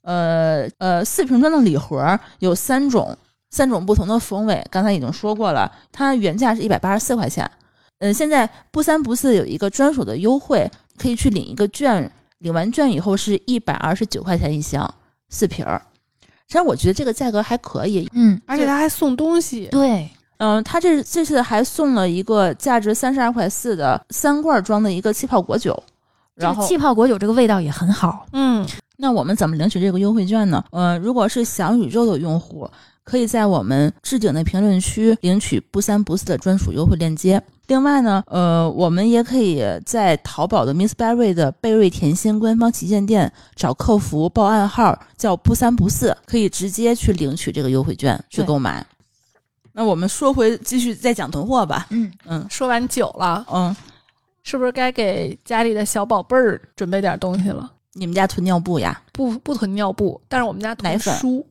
呃呃，四瓶装的礼盒有三种，三种不同的风味。刚才已经说过了，它原价是一百八十四块钱。嗯、现在不三不四有一个专属的优惠，可以去领一个券，领完券以后是一百二十九块钱一箱，四瓶儿。实我觉得这个价格还可以。嗯，而且他还送东西，对，嗯、他这这次还送了一个价值三十二块四的三罐装的一个气泡果酒，然后这气泡果酒这个味道也很好。嗯，那我们怎么领取这个优惠券呢？呃，如果是小宇宙的用户，可以在我们置顶的评论区领取不三不四的专属优惠链接。另外呢，呃，我们也可以在淘宝的 Miss Berry 的贝瑞甜心官方旗舰店找客服报暗号叫不三不四，可以直接去领取这个优惠券去购买。那我们说回继续再讲囤货吧。嗯，嗯说完酒了，嗯，是不是该给家里的小宝贝儿准备点东西了？你们家囤尿布呀？不不囤尿布，但是我们家囤奶粉书，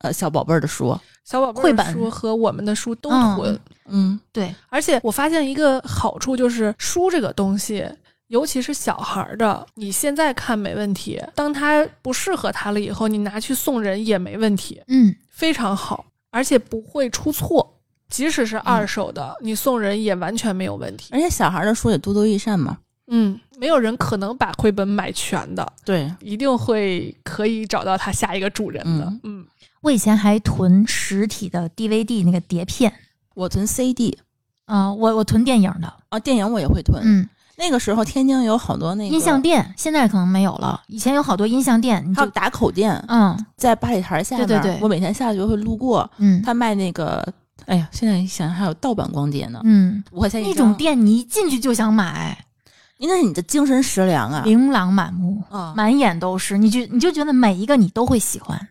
呃，小宝贝儿的书。小宝贝儿的书和我们的书都嗯囤。嗯对，而且我发现一个好处就是书这个东西，尤其是小孩儿的，你现在看没问题，当他不适合他了以后，你拿去送人也没问题，嗯非常好，而且不会出错。即使是二手的，你送人也完全没有问题。而且小孩儿的书也多多益善嘛。嗯，没有人可能把绘本买全的，对，一定会可以找到他下一个主人的。嗯嗯，我以前还囤实体的 DVD 那个碟片，我囤 CD 啊、我我囤电影的，啊，电影我也会囤。嗯，那个时候天津有好多那个音像，店现在可能没有了，以前有好多音像店，你就还有打口店，嗯在八里台下面，对对对我每天下去会路过，嗯他卖那个，哎呀，现在一想还有盗版光碟呢，嗯，五块钱一那张种，店你一进去就想买，应该是你的精神食粮啊。琳琅满目，啊，满眼都是，你就你就觉得每一个你都会喜欢。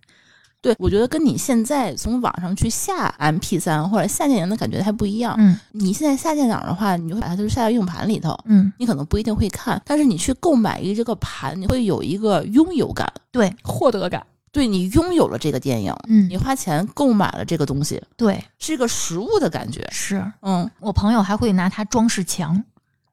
对，我觉得跟你现在从网上去下 MP 三或者下电影的感觉还不一样。嗯你现在下电脑的话，你就会把它就是下到硬盘里头，嗯，你可能不一定会看，但是你去购买一个这个盘，你会有一个拥有感。对，获得感。对你拥有了这个电影，嗯你花钱购买了这个东西，对，是一个实物的感觉。是嗯，我朋友还会拿它装饰墙，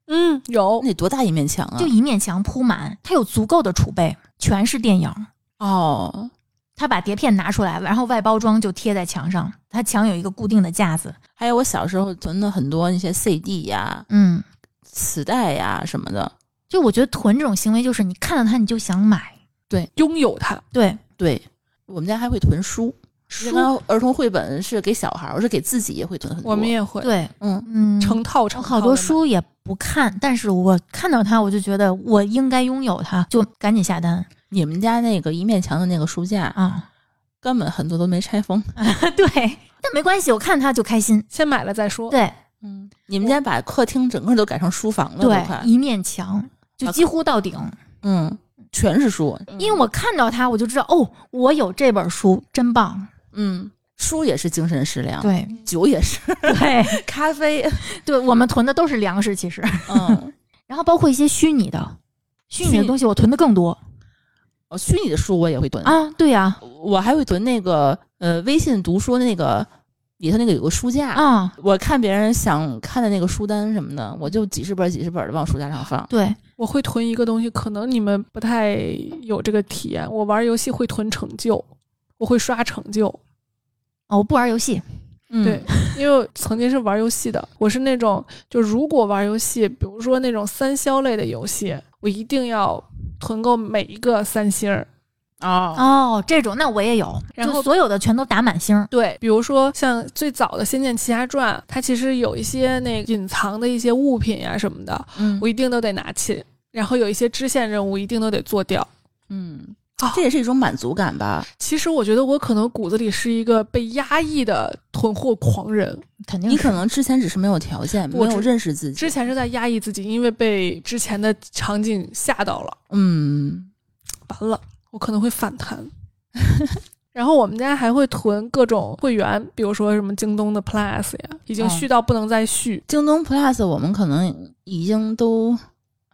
嗯，有那得多大一面墙啊？就一面墙铺满，它有足够的储备，全是电影。哦，他把碟片拿出来，然后外包装就贴在墙上。他墙有一个固定的架子，还有我小时候囤的很多那些 CD 呀、嗯，磁带呀什么的。就我觉得囤这种行为就是你看到它你就想买，对拥有它。对，对，我们家还会囤书。书刚刚儿童绘本是给小孩儿，我是给自己也会囤很多。我们也会对，嗯，嗯，成套成我好多书也不看，但是我看到它我就觉得我应该拥有它，就赶紧下单你们家那个一面墙的那个书架，啊。根本很多都没拆封。对，但没关系，我看它就开心。先买了再说。对嗯，你们家把客厅整个都改成书房了，对，。一面墙就几乎到顶，嗯，全是书。因为我看到它我就知道哦，我有这本书，真棒。嗯，书也是精神食粮，对酒也是，对 咖啡。对，我们囤的都是粮食，其实。嗯，然后包括一些虚拟的，虚拟的东西我囤的更多哦，虚拟的书我也会囤，啊。对呀、我还会囤那个呃微信读书的那个里头那个有个书架。啊，我看别人想看的那个书单什么的，我就几十本几十本的往书架上放。对，我会囤一个东西，可能你们不太有这个体验。我玩游戏会囤成就，我会刷成就。哦，我不玩游戏，嗯对，因为曾经是玩游戏的，我是那种就如果玩游戏，比如说那种三消类的游戏，我一定要囤够每一个三星儿。哦，哦，这种那我也有，然后所有的全都打满星。对，比如说像最早的《仙剑奇侠传》，它其实有一些那个隐藏的一些物品呀、什么的，嗯我一定都得拿去。然后有一些支线任务一定都得做掉。嗯啊，这也是一种满足感吧？其实我觉得我可能骨子里是一个被压抑的囤货狂人，肯定你可能之前只是没有条件，没有认识自己。之前是在压抑自己，因为被之前的场景吓到了。嗯，完了，我可能会反弹。然后我们家还会囤各种会员，比如说什么京东的 Plus 呀，已经哦续到不能再续。京东 Plus 我们可能已经都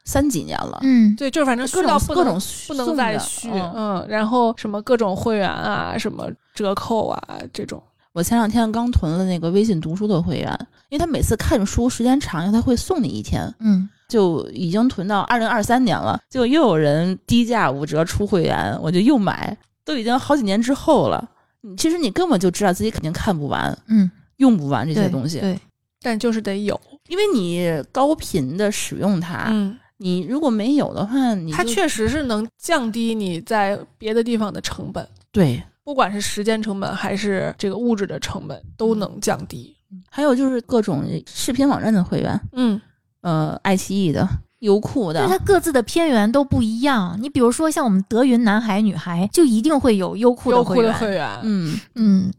三几年了，嗯，对，就是反正续各到不能种各种不能再续，嗯嗯，然后什么各种会员啊，什么折扣啊这种，我前两天刚囤了那个微信读书的会员，因为他每次看书时间长，他会送你一天，嗯，就已经囤到二零二三年了，就又有人低价五折出会员，我就又买，都已经好几年之后了。你其实你根本就知道自己肯定看不完、嗯，用不完这这些东西，对，但就是得有，因为你高频的使用它，嗯，你如果没有的话，你它确实是能降低你在别的地方的成本，对。不管是时间成本还是这个物质的成本都能降低。还有就是各种视频网站的会员，嗯，呃，爱奇艺的、优酷的对，它各自的片源都不一样。你比如说像我们德云男孩女孩，就一定会有优酷优酷的的会员。会员，嗯，嗯，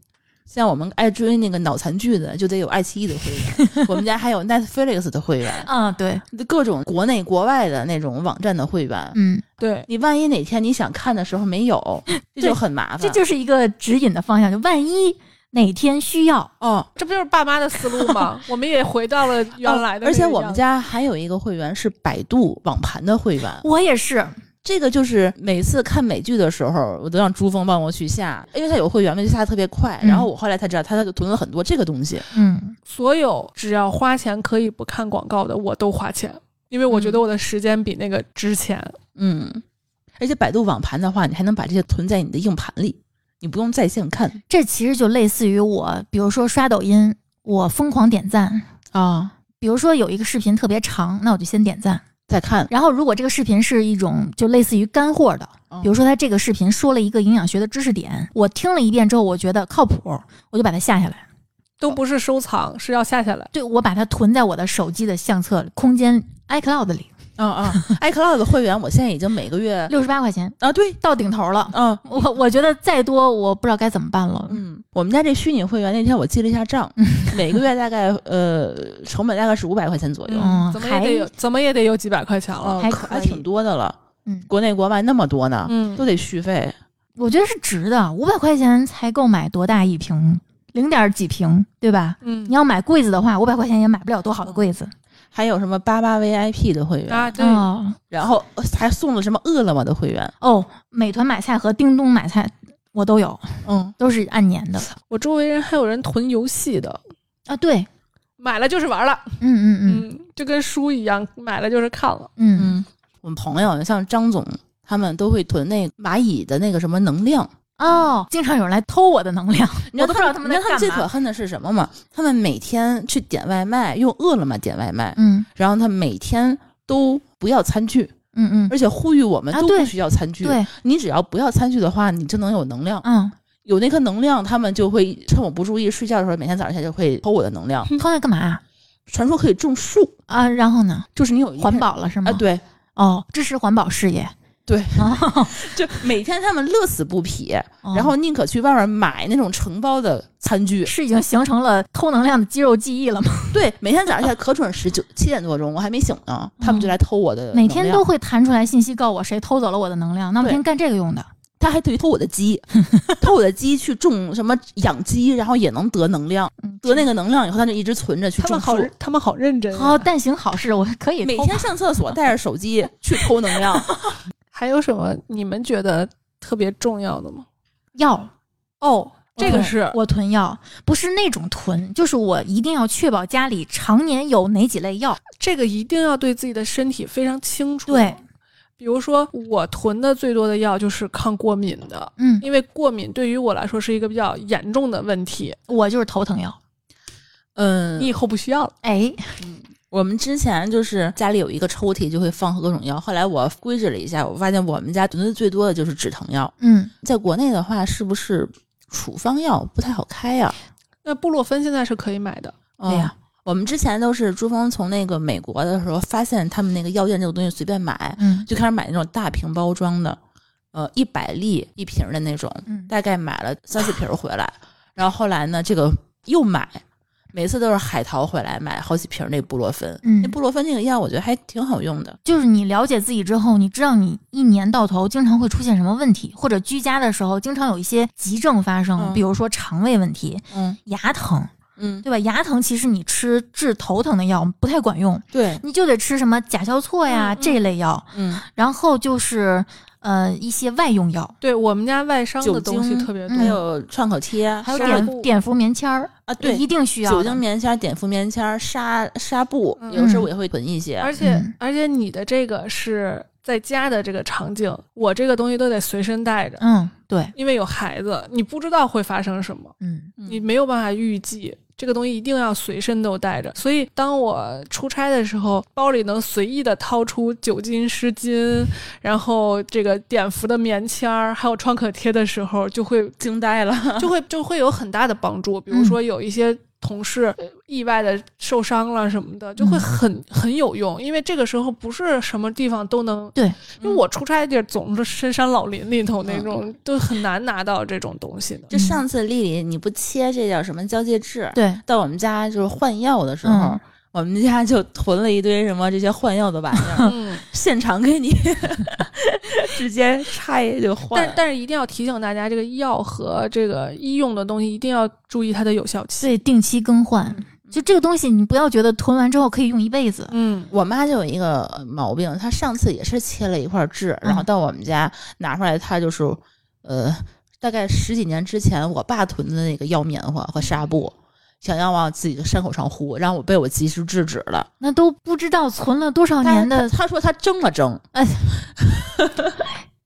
像我们爱追那个脑残剧的，就得有爱奇艺的会员。我们家还有 Netflix 的会员，啊，对，各种国内国外的那种网站的会员。嗯，对，你万一哪天你想看的时候没有，这就很麻烦。这就是一个指引的方向。就万一哪天需要，哦，这不就是爸妈的思路吗？我们也回到了原来的、哦而且我们，家还有一个会员是百度网盘的会员，我也是。这个就是每次看美剧的时候，我都让朱峰帮我去下，因为他有会员嘛，就下的特别快。嗯然后我后来才知道，他他就囤了很多这个东西。嗯，所有只要花钱可以不看广告的，我都花钱，因为我觉得我的时间比那个值钱。嗯，而且百度网盘的话，你还能把这些囤在你的硬盘里，你不用在线看这其实就类似于我，比如说刷抖音，我疯狂点赞。啊。比如说有一个视频特别长，那我就先点赞。再看，然后如果这个视频是一种就类似于干货的，嗯比如说他这个视频说了一个营养学的知识点，我听了一遍之后，我觉得靠谱，我就把它下下来。都不是收藏，是要下下来。对，我把它囤在我的手机的相册空间 iCloud 里，嗯嗯，iCloud 的会员我现在已经每个月六十八块钱啊，对，到顶头了。嗯我我觉得再多我不知道该怎么办了。嗯，我们家这虚拟会员那天我记了一下账，每个月大概呃成本大概是五百块钱左右，嗯怎么也得有，怎么也得有几百块钱了。嗯，还可还挺多的了。嗯，国内国外那么多呢，嗯都得续费。我觉得是值的，五百块钱才够买多大一瓶，零点几瓶，对吧？嗯你要买柜子的话，五百块钱也买不了多好的柜子。还有什么八八 VIP 的会员，啊，对，哦。然后还送了什么饿了么的会员。哦，美团买菜和叮咚买菜我都有，嗯，都是按年的。我周围人还有人囤游戏的，啊。对，买了就是玩了，嗯嗯嗯。嗯，就跟书一样，买了就是看了。嗯。嗯，我们朋友像张总他们都会囤那蚂蚁的那个什么能量，哦，经常有人来偷我的能量，你知道我都不知道他们你知道他们最。可恨的是什么吗？他们每天去点外卖，用饿了么点外卖，嗯然后他每天都不要餐具，嗯嗯，而且呼吁我们都不需要餐具。对，你只要不要餐具的话，你就能有能量。嗯，有那颗能量，他们就会趁我不注意睡觉的时候，每天早上起来就会偷我的能量。偷来干嘛传说可以种树，啊？然后呢？就是你有一环保了是吗？啊，，对哦，支持环保事业。对，哦，就每天他们乐此不疲，哦然后宁可去外面买那种承包的餐具。是已经形成了偷能量的肌肉记忆了吗？对，每天早上起来 可准时，九七点多钟，我还没醒呢，他们就来偷我的。每天都会弹出来信息告我谁偷走了我的能量，那我对天天干这个用的。他还对偷我的鸡，偷我的鸡去种什么养鸡，然后也能得能量，嗯，得那个能量以后，他就一直存着去他们好。，他们好认真啊。好，但行好事，我可以每天上厕所带着手机去偷能量，还有什么你们觉得特别重要的吗？药。哦，这个是我囤药，不是那种囤，就是我一定要确保家里常年有哪几类药。这个一定要对自己的身体非常清楚。对，比如说我囤的最多的药就是抗过敏的，嗯，因为过敏对于我来说是一个比较严重的问题，我就是头疼药。嗯你以后不需要了。哎，我们之前就是家里有一个抽屉，就会放各种药。后来我规制了一下，我发现我们家囤的最多的就是止疼药。嗯，在国内的话，是不是处方药不太好开呀、那布洛芬现在是可以买的，对呀嗯我们之前都是朱峰从那个美国的时候，发现他们那个药店这种东西随便买，嗯就开始买那种大瓶包装的，呃，一百粒一瓶的那种，嗯，大概买了三四瓶回来。然后后来呢，这个又买，每次都是海淘回来买好几瓶那布洛芬。嗯。那布洛芬那个药我觉得还挺好用的。就是你了解自己之后，你知道你一年到头经常会出现什么问题，或者居家的时候经常有一些急症发生，嗯。比如说肠胃问题、嗯。牙疼，嗯，对吧？牙疼其实你吃治头疼的药不太管用，对，你就得吃什么甲硝唑呀、这类药，嗯，然后就是呃一些外用药，对我们家外伤的东西特别多，嗯。还有创口贴，还有碘布。碘伏棉签儿啊，对，一定需要酒精棉签、碘伏棉签、纱纱布，嗯。有时候我也会囤一些。而且、嗯。而且你的这个是在家的这个场景，我这个东西都得随身带着，嗯，对，因为有孩子，你不知道会发生什么，嗯嗯。你没有办法预计。这个东西一定要随身都带着，所以当我出差的时候，包里能随意的掏出酒精湿巾，然后这个碘伏的棉签儿，还有创可贴的时候，就会惊呆了，就会就会有很大的帮助。比如说有一些同事呃意外的受伤了什么的，就会很很有用，因为这个时候不是什么地方都能。对，因为我出差的地儿总是深山老林里头那种，都很难拿到这种东西的。就上次丽丽你不切这叫什么交界痣，对，到我们家就是换药的时候，嗯我们家就囤了一堆什么这些换药的玩意儿，嗯，现场给你 直接拆就换。但但是一定要提醒大家，这个药和这个医用的东西一定要注意它的有效期。所以定期更换。就这个东西，你不要觉得囤完之后可以用一辈子。嗯，我妈就有一个毛病，她上次也是切了一块痣，然后嗯到我们家拿出来，她就是呃，大概十几年之前我爸囤的那个药棉花和纱布，想要往自己的伤口上糊，让我被我及时制止了。那都不知道存了多少年的，她她说他蒸了蒸，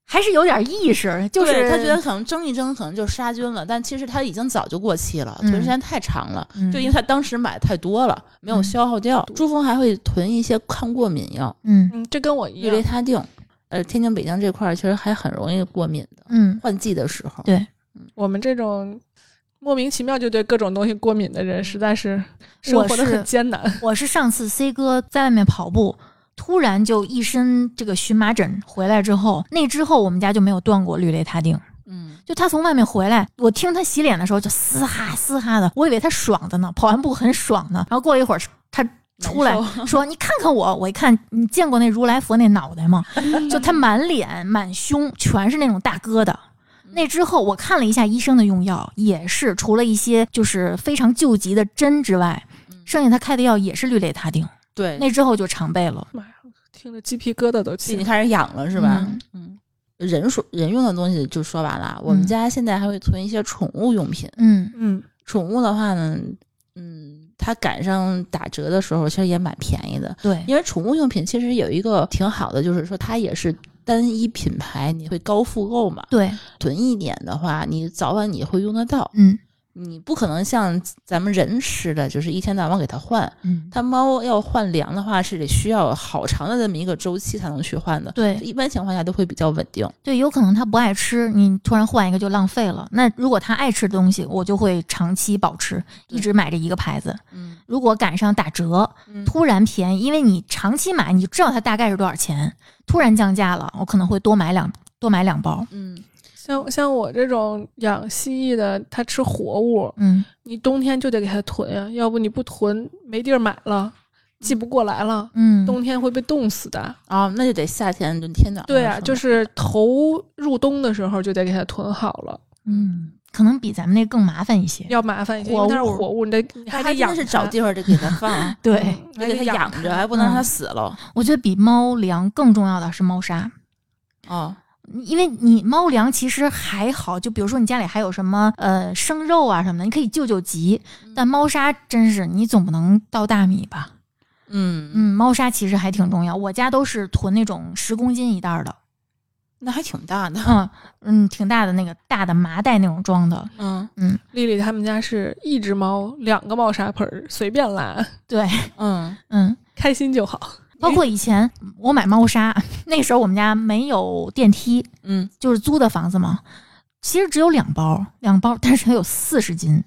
还是有点意识，就是他觉得可能蒸一蒸可能就杀菌了，但其实他已经早就过期了，嗯囤时间太长了。嗯就因为他当时买的太多了，没有嗯消耗掉。珠峰还会囤一些抗过敏药，嗯嗯，这跟我一氯雷。他定。呃，天津、北京这块儿其实还很容易过敏的，嗯，换季的时候。对我们这种莫名其妙就对各种东西过敏的人，实在是生活的很艰难。我是上次 C 哥在外面跑步，突然就一身这个荨麻疹回来之后，那之后我们家就没有断过氯雷他定。嗯，就他从外面回来，我听他洗脸的时候就嘶哈嘶哈的，我以为他爽的呢，跑完步很爽呢。然后过了一会儿，他出来 说：“你看看我。”我一看，你见过那如来佛那脑袋吗？就他满脸满胸全是那种大疙瘩。那之后，我看了一下医生的用药，也是除了一些就是非常救急的针之外，剩下他开的药也是氯雷他定。对，那之后就常备了。妈呀，听着鸡皮疙瘩都起来。已经开始痒了是吧？嗯嗯，人说人用的东西就说完了，我们嗯家现在还会存一些宠物用品。嗯嗯，宠物的话呢，嗯，它赶上打折的时候，其实也蛮便宜的。对，因为宠物用品其实有一个挺好的，就是说它也是单一品牌，你会高复购嘛。对，囤一点的话，你早晚你会用得到。嗯你不可能像咱们人吃的，就是一天到晚给它换。嗯，它猫要换粮的话，是得需要好长的这么一个周期才能去换的。对一般情况下都会比较稳定。对，有可能它不爱吃，你突然换一个就浪费了。那如果它爱吃的东西，我就会长期保持，一直买这一个牌子。嗯，如果赶上打折，嗯突然便宜，因为你长期买，你就知道它大概是多少钱，突然降价了，我可能会多买两多买两包。嗯，像像我这种养蜥蜴的，它吃活物，嗯，你冬天就得给它囤呀，要不你不囤没地儿买了，寄不过来了，嗯，冬天会被冻死的。哦，那就得夏天就天暖对啊，就是头入冬的时候就得给它囤好了，嗯，可能比咱们那更麻烦一些。要麻烦一些，因为它是活物活物，你得它还得养的是找它地方得给它放，对，嗯得给它养着，还不能让它死了。我觉得比猫粮更重要的是猫砂。哦，因为你猫粮其实还好，就比如说你家里还有什么呃生肉啊什么的，你可以救救急。但猫砂真是你总不能倒大米吧？嗯，嗯，猫砂其实还挺重要。我家都是囤那种十公斤一袋儿的，那还挺大的。嗯嗯，挺大的那个大的麻袋那种装的。嗯嗯丽丽他们家是一只猫，两个猫砂盆儿，随便拉，对，嗯嗯，开心就好。包括以前我买猫砂，那时候我们家没有电梯，嗯，就是租的房子嘛，其实只有两包，两包，但是它有四十斤。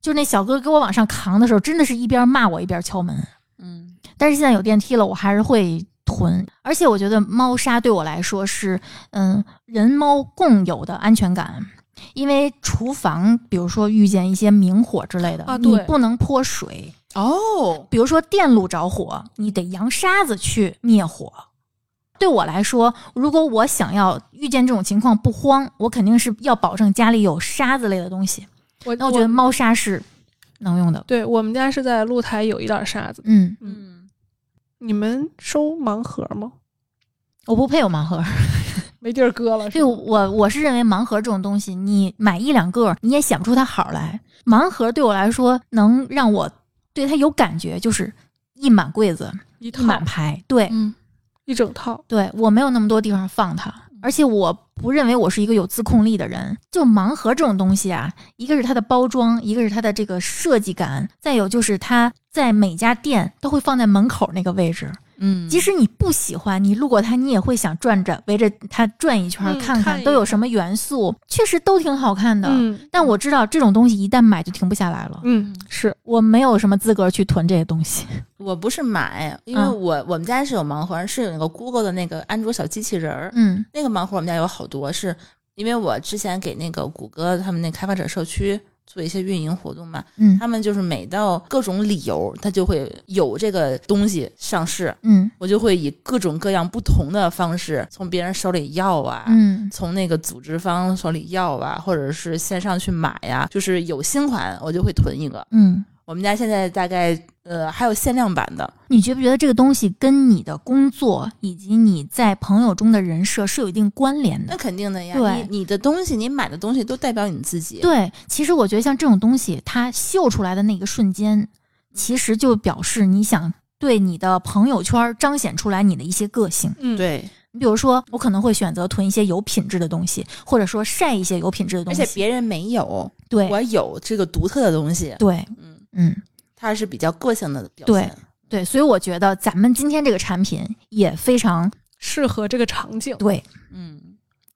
就那小哥给我往上扛的时候，真的是一边骂我一边敲门。嗯但是现在有电梯了，我还是会囤。而且我觉得猫砂对我来说是，嗯，人猫共有的安全感。因为厨房，比如说遇见一些明火之类的，啊你不能泼水。哦，比如说电路着火，你得扬沙子去灭火。对我来说，如果我想要遇见这种情况不慌，我肯定是要保证家里有沙子类的东西。我那我觉得猫砂是能用的。对我们家是在露台有一点沙子。嗯，嗯，你们收盲盒吗？我不配有盲盒。没地儿搁了，是对我，我是认为盲盒这种东西，你买一两个，你也想不出它好来。盲盒对我来说，能让我对他有感觉，就是一满柜子，一一满排。对，嗯一整套。对我没有那么多地方放它，而且我不认为我是一个有自控力的人。就盲盒这种东西啊，一个是它的包装，一个是它的这个设计感，再有就是它在每家店都会放在门口那个位置。嗯，即使你不喜欢，你路过它，你也会想转转围着它转一圈，嗯看看都有什么元素，确实都挺好看的。嗯但我知道这种东西一旦买就停不下来了，嗯，是我没有什么资格去囤这些东西。我不是买，因为嗯。我、我们家是有盲盒，是有那个 Google 的那个安卓小机器人儿，嗯。那个盲盒我们家有好多，是因为我之前给那个谷歌他们那开发者社区做一些运营活动嘛，嗯他们就是每到各种理由，他就会有这个东西上市，嗯我就会以各种各样不同的方式从别人手里要啊。嗯从那个组织方手里要啊，或者是线上去买呀、就是有新款我就会囤一个。嗯，我们家现在大概呃还有限量版的，你觉不觉得这个东西跟你的工作以及你在朋友中的人设是有一定关联的那？肯定的呀。对你你的东西，你买的东西都代表你自己。对，其实我觉得像这种东西，它秀出来的那个瞬间，其实就表示你想对你的朋友圈彰显出来你的一些个性。嗯，对你比如说，我可能会选择囤一些有品质的东西，或者说晒一些有品质的东西。而且别人没有，对我有这个独特的东西，对，嗯，嗯，它是比较个性的表对现。对，所以我觉得咱们今天这个产品也非常适合这个场景。对，嗯，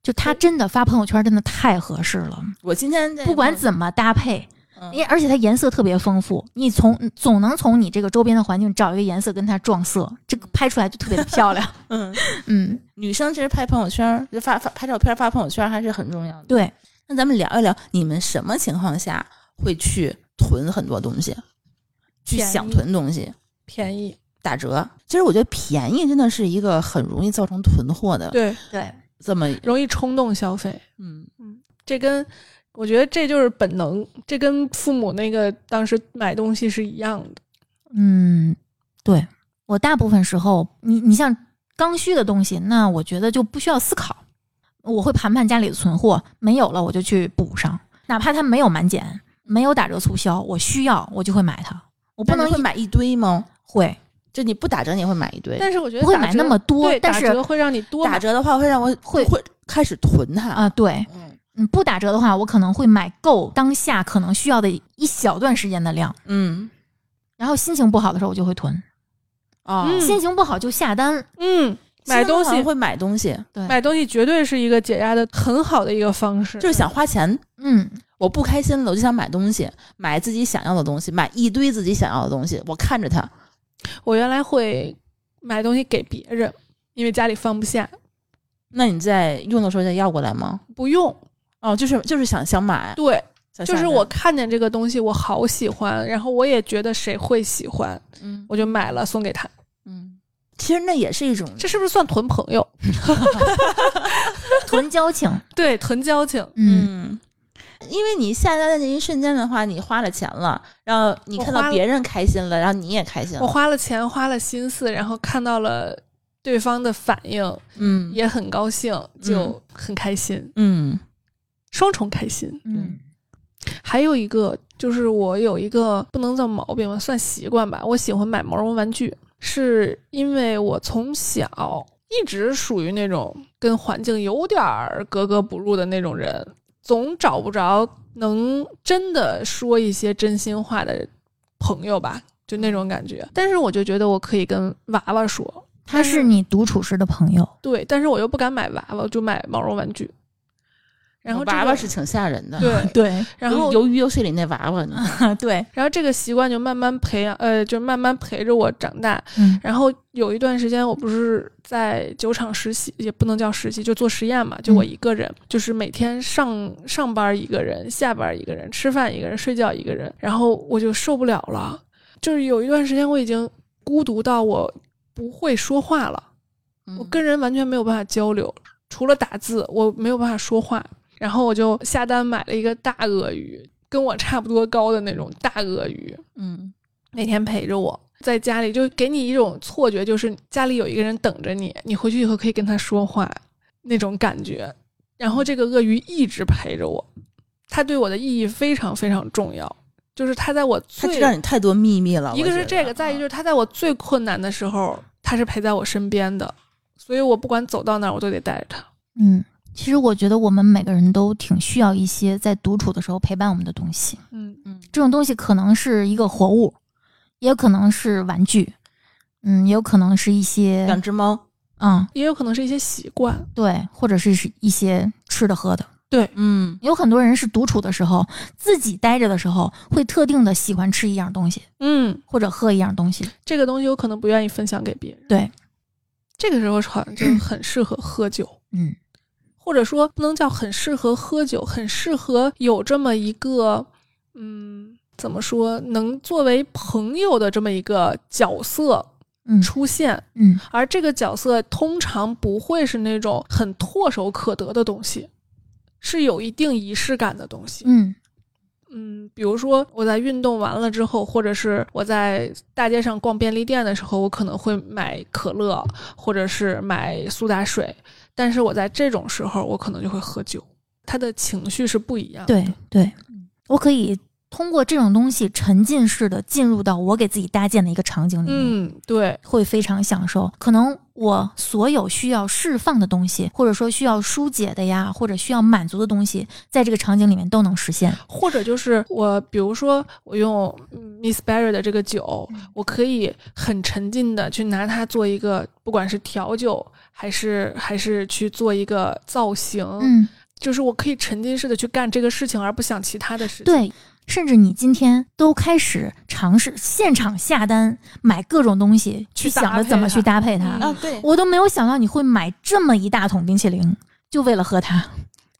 就它真的发朋友圈真的太合适了，我今天不管怎么搭配，嗯因为而且它颜色特别丰富，你从总能从你这个周边的环境找一个颜色跟它撞色，这个拍出来就特别的漂亮。嗯，嗯，女生其实拍朋友圈，就发发拍照片发朋友圈还是很重要的。对，那咱们聊一聊，你们什么情况下会去囤很多东西，去想囤东西？便宜，打折，其实我觉得便宜真的是一个很容易造成囤货的对，对，这么，容易冲动消费。嗯，这跟我觉得这就是本能，这跟父母那个当时买东西是一样的。嗯，对我大部分时候，你你像刚需的东西，那我觉得就不需要思考，我会盘盘家里的存货，没有了我就去补上，哪怕它没有满减，没有打折促销，我需要我就会买它，我不不能会买一堆吗？会就你不打折，你也会买一堆。但是我觉得不会买那么多对，但是打折会让你多打折的话会让我会会开始囤它。啊、对，嗯嗯，不打折的话，我可能会买够当下可能需要的一小段时间的量，嗯然后心情不好的时候我就会囤，啊，嗯心情不好就下单，嗯，买东西会买东西，对，买东西绝对是一个解压的很好的一个方式。就是想花钱。嗯，我不开心了，我就想买东西，买自己想要的东西，买一堆自己想要的东西。我看着他，我原来会买东西给别人，因为家里放不下，那你在用的时候再要过来吗？不用。哦，就是就是想想买，对，就是我，看见这个东西我好喜欢，然后我也觉得谁会喜欢，嗯我就买了送给他。嗯，其实那也是一种这是不是算囤朋友？囤交情，对，囤交情。嗯，嗯，因为你下单的那一瞬间的话，你花了钱了，然后你看到别人开心了，然后你也开心我，花了钱，花了心思，然后看到了对方的反应，嗯。也很高兴，就很开心，嗯。双重开心。嗯。还有一个就是我有一个不能叫毛病吧，算习惯吧，我喜欢买毛绒玩具，是因为我从小一直属于那种跟环境有点儿格格不入的那种人，总找不着能真的说一些真心话的朋友吧，就那种感觉。但是我就觉得我可以跟娃娃说，他是你独处时的朋友，对，但是我又不敢买娃娃，就买毛绒玩具。然后这个娃娃是挺吓人的，对，对然后由于游戏里那娃娃，你看对，然后这个习惯就慢慢培养，呃，就慢慢陪着我长大。嗯然后有一段时间，我不是在酒厂实习，也不能叫实习，就做实验嘛，就我嗯一个人，就是每天上上班一个人，下班一个人，吃饭一个人，睡觉一个人，然后我就受不了了。就是有一段时间，我已经孤独到我不会说话了，我跟人完全没有办法交流，除了打字，我没有办法说话。然后我就下单买了一个大鳄鱼，跟我差不多高的那种大鳄鱼，嗯每天陪着我，在家里就给你一种错觉，就是家里有一个人等着你，你回去以后可以跟他说话那种感觉。然后这个鳄鱼一直陪着我，它对我的意义非常非常重要，就是它在我最他知道你太多秘密了，一个是这个，再一个就是它在我最困难的时候，它是陪在我身边的，所以我不管走到哪儿，我都得带着它。嗯，其实我觉得我们每个人都挺需要一些在独处的时候陪伴我们的东西。嗯嗯这种东西可能是一个活物，也有可能是玩具，嗯，也有可能是一些两只猫，嗯，也有可能是一些习惯。对，或者是是一些吃的喝的。对嗯有很多人是独处的时候，自己待着的时候，会特定的喜欢吃一样东西，嗯，或者喝一样东西。这个东西我可能不愿意分享给别人。对，这个时候好像就 很适合喝酒。嗯或者说不能叫很适合喝酒，很适合有这么一个，嗯，怎么说，能作为朋友的这么一个角色嗯出现，嗯而这个角色通常不会是那种很唾手可得的东西，是有一定仪式感的东西。嗯嗯，比如说我在运动完了之后，或者是我在大街上逛便利店的时候，我可能会买可乐，或者是买苏打水。但是我在这种时候，我可能就会喝酒，他的情绪是不一样的。对对，我可以通过这种东西沉浸式的进入到我给自己搭建的一个场景里面。嗯，对，会非常享受。可能我所有需要释放的东西，或者说需要疏解的呀，或者需要满足的东西，在这个场景里面都能实现。或者就是我，比如说我用 Miss Berry 的这个酒，我可以很沉浸的去拿它做一个，不管是调酒还是还是去做一个造型，嗯，就是我可以沉浸式的去干这个事情，而不想其他的事情。对。甚至你今天都开始尝试现场下单买各种东西，去想着怎么去搭配它。嗯啊，对，我都没有想到你会买这么一大桶冰淇淋，就为了喝它。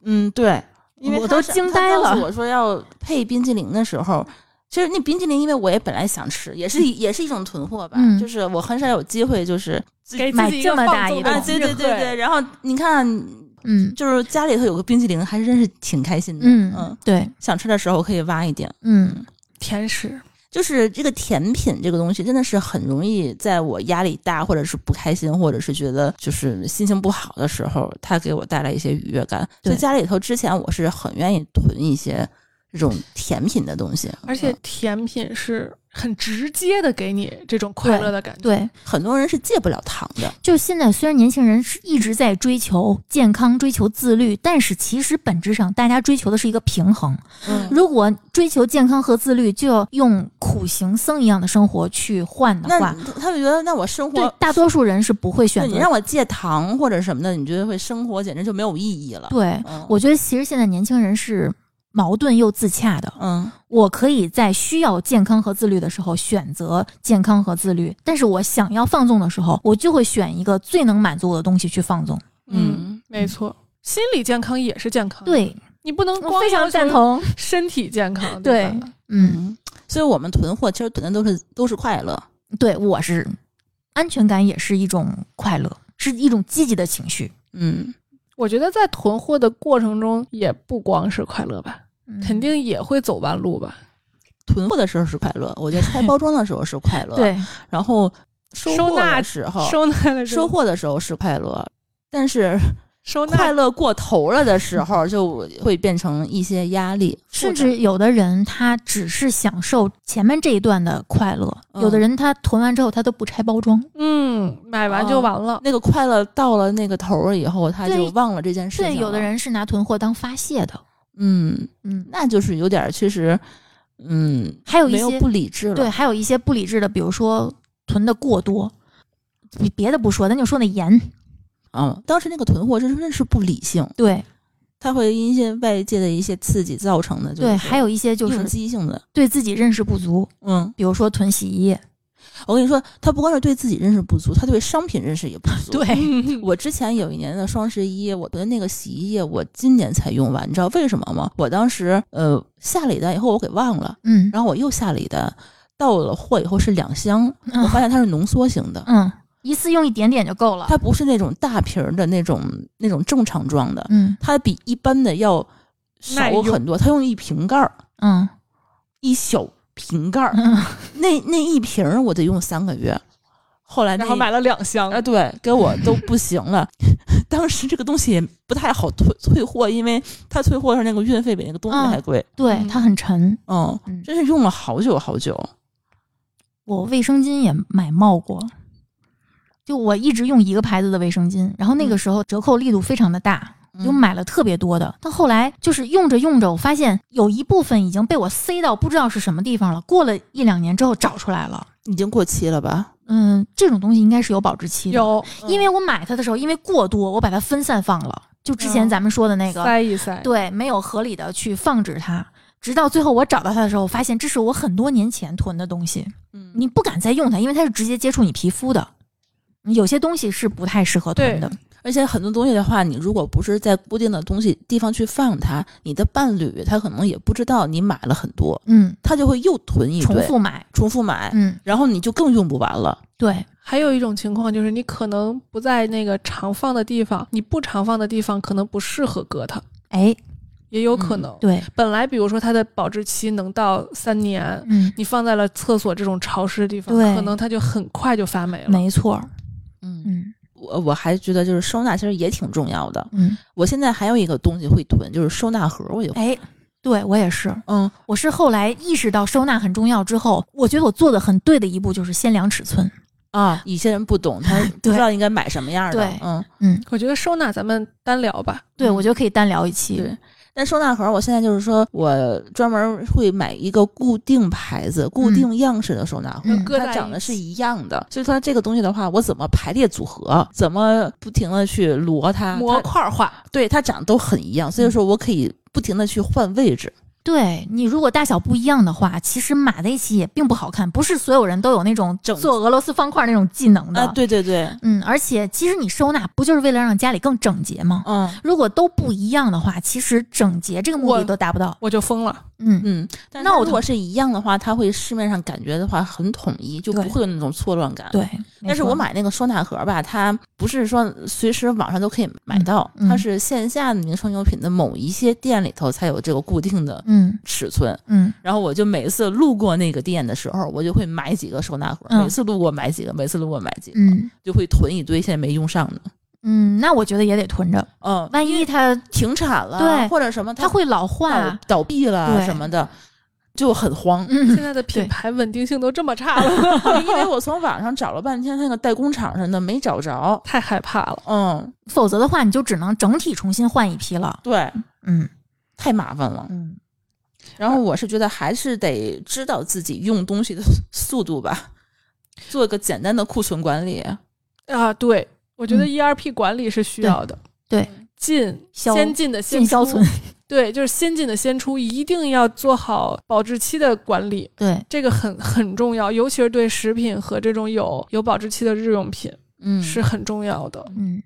嗯，对，因为我都惊呆了我说要配冰淇淋的时候，其实那冰激凌，因为我也本来想吃，也是也是一种囤货吧。嗯就是我很少有机会，就是买这么大一桶啊，对对对对。然后你看，嗯就是家里头有个冰激凌，还真是挺开心的。嗯嗯，对，想吃的时候可以挖一点。嗯甜食，就是这个甜品这个东西，真的是很容易在我压力大，或者是不开心，或者是觉得就是心情不好的时候，它给我带来一些愉悦感。所以家里头之前我是很愿意囤一些这种甜品的东西，而且嗯甜品是很直接的给你这种快乐的感觉。对，很多人是戒不了糖的。就现在虽然年轻人是一直在追求健康、追求自律，但是其实本质上大家追求的是一个平衡。嗯如果追求健康和自律，就要用苦行僧一样的生活去换的话，他们觉得，那我生活，对大多数人是不会选择你让我戒糖或者什么的，你觉得会生活简直就没有意义了。对，嗯，我觉得其实现在年轻人是矛盾又自洽的。嗯我可以在需要健康和自律的时候选择健康和自律，但是我想要放纵的时候，我就会选一个最能满足我的东西去放纵。嗯，没错，心理健康也是健康。，对，你不能我光非常赞同。身体健康。对嗯，所以我们囤货其实囤的都是都是快乐。对我是安全感也是一种快乐，是一种积极的情绪。嗯，我觉得在囤货的过程中，也不光是快乐吧，嗯肯定也会走弯路吧。囤货的时候是快乐，我觉得拆包装的时候是快乐。，对，然后收货收纳的时候，收纳的时候收货的时候是快乐，但是收纳快乐过头了的时候，就会变成一些压力，甚至有的人他只是享受前面这一段的快乐，嗯有的人他囤完之后他都不拆包装。嗯，买完就完了。那个快乐到了那个头儿以后，他就忘了这件事情对，了。有的，人是拿囤货当发泄的。嗯，嗯，那就是有点儿其实，嗯，还有一没有些不理智了。对，，还有一些不理智的，比如说囤的过多。你别的不说，咱就说那盐，嗯，当时那个囤货真真是不理性，对它会因一些外界的一些刺激造成的，就是对，还有一些就应是激性的。对自己认识不足，嗯，比如说囤洗衣液。我跟你说，他不光是对自己认识不足，他对商品认识也不 足。对，嗯我之前有一年的双十一，我的那个洗衣液，我今年才用完，你知道为什么吗？我当时呃下了一单以后，我给忘了，嗯然后我又下了一单，到了货以后是两箱，我发现它是浓缩型的，嗯，一次用一点点就够了。它不是那种大瓶儿的那种那种正常装的，嗯它比一般的要少很多，它用一瓶盖儿，嗯一小瓶盖儿，嗯，那那一瓶儿我得用三个月。后来那然后买了两箱啊，，对，给我都不行了。当时这个东西也不太好退退货，因为它退货是那个运费比那个东西嗯还贵。对，嗯它很沉。嗯，嗯真是用了好久好久。我卫生巾也买冒过，就我一直用一个牌子的卫生巾，然后那个嗯时候折扣力度非常的大，嗯就买了特别多的。但后来就是用着用着，我发现有一部分已经被我塞到不知道是什么地方了。过了一两年之后找出来了，已经过期了吧？嗯，这种东西应该是有保质期的。，有因为我买它的时候，因为过多，我把它分散放了。就之前嗯咱们说的那个，塞一塞。对，没有合理的去放置它，直到最后我找到它的时候，发现这是我很多年前囤的东西，嗯你不敢再用它，因为它是直接接触你皮肤的。有些东西是不太适合囤的，而且很多东西的话，你如果不是在固定的东西地方去放它，你的伴侣他可能也不知道你买了很多，嗯，他就会又囤一堆，重复买，重复买，嗯，然后你就更用不完了。对，还有一种情况就是，你可能不在那个常放的地方，你不常放的地方可能不适合搁它，哎，也有可能。对，本来比如说它的保质期能到三年，嗯，你放在了厕所这种潮湿的地方，对可能它就很快就发霉了。没错儿，嗯，嗯我我还觉得就是收纳其实也挺重要的。嗯，我现在还有一个东西会囤，就是收纳盒，我也会。哎，对我也是，嗯，我是后来意识到收纳很重要之后，我觉得我做的很对的一步就是先量尺寸。啊，有些人不懂，他 不知道应该买什么样的。对嗯，嗯，我觉得收纳咱们单聊吧。对，我觉得可以单聊一期。对。但收纳盒，我现在就是说我专门会买一个固定牌子、固定样式的收纳盒，嗯它长得是一样的。所以它这个东西的话，我怎么排列组合，怎么不停的去摞它，模它块化，对它长得都很一样，所以说我可以不停的去换位置。对你如果大小不一样的话，其实码在一起也并不好看。不是所有人都有那种整做俄罗斯方块那种技能的。啊，对对对，嗯，而且其实你收纳不就是为了让家里更整洁吗？嗯如果都不一样的话，其实整洁这个目的都达不到。我就疯了。嗯，嗯。但那我如果是一样的话，它会市面上感觉的话很统一，就不会有那种错乱感。。对。但是我，买那个收纳盒吧，它不是说随时网上都可以买到，嗯嗯它是线下的名创优品的某一些店里头才有这个固定的嗯尺寸。嗯然后我就每次路过那个店的时候，我就会买几个收纳盒，嗯每次路过买几个，每次路过买几个，嗯就会囤一堆现在没用上的。嗯，那我觉得也得囤着，嗯，万一它停产了，对或者什么它会老倒化。倒闭了对什么的，就很慌。嗯现，在的品牌稳定性都这么差了，因为我从网上找了半天，那个代工厂什么的没找着。太害怕了。嗯，否则的话，你就只能整体重新换一批了。对，嗯太麻烦了。嗯，然后我是觉得还是得知道自己用东西的速度吧，做个简单的库存管理。啊，对，我觉得嗯 ERP 管理是需要的。对，进先进的先出进销存。对，就是先进的先出，一定要做好保质期的管理，对，这个很很重要，尤其是对食品和这种有有保质期的日用品嗯是很重要的。嗯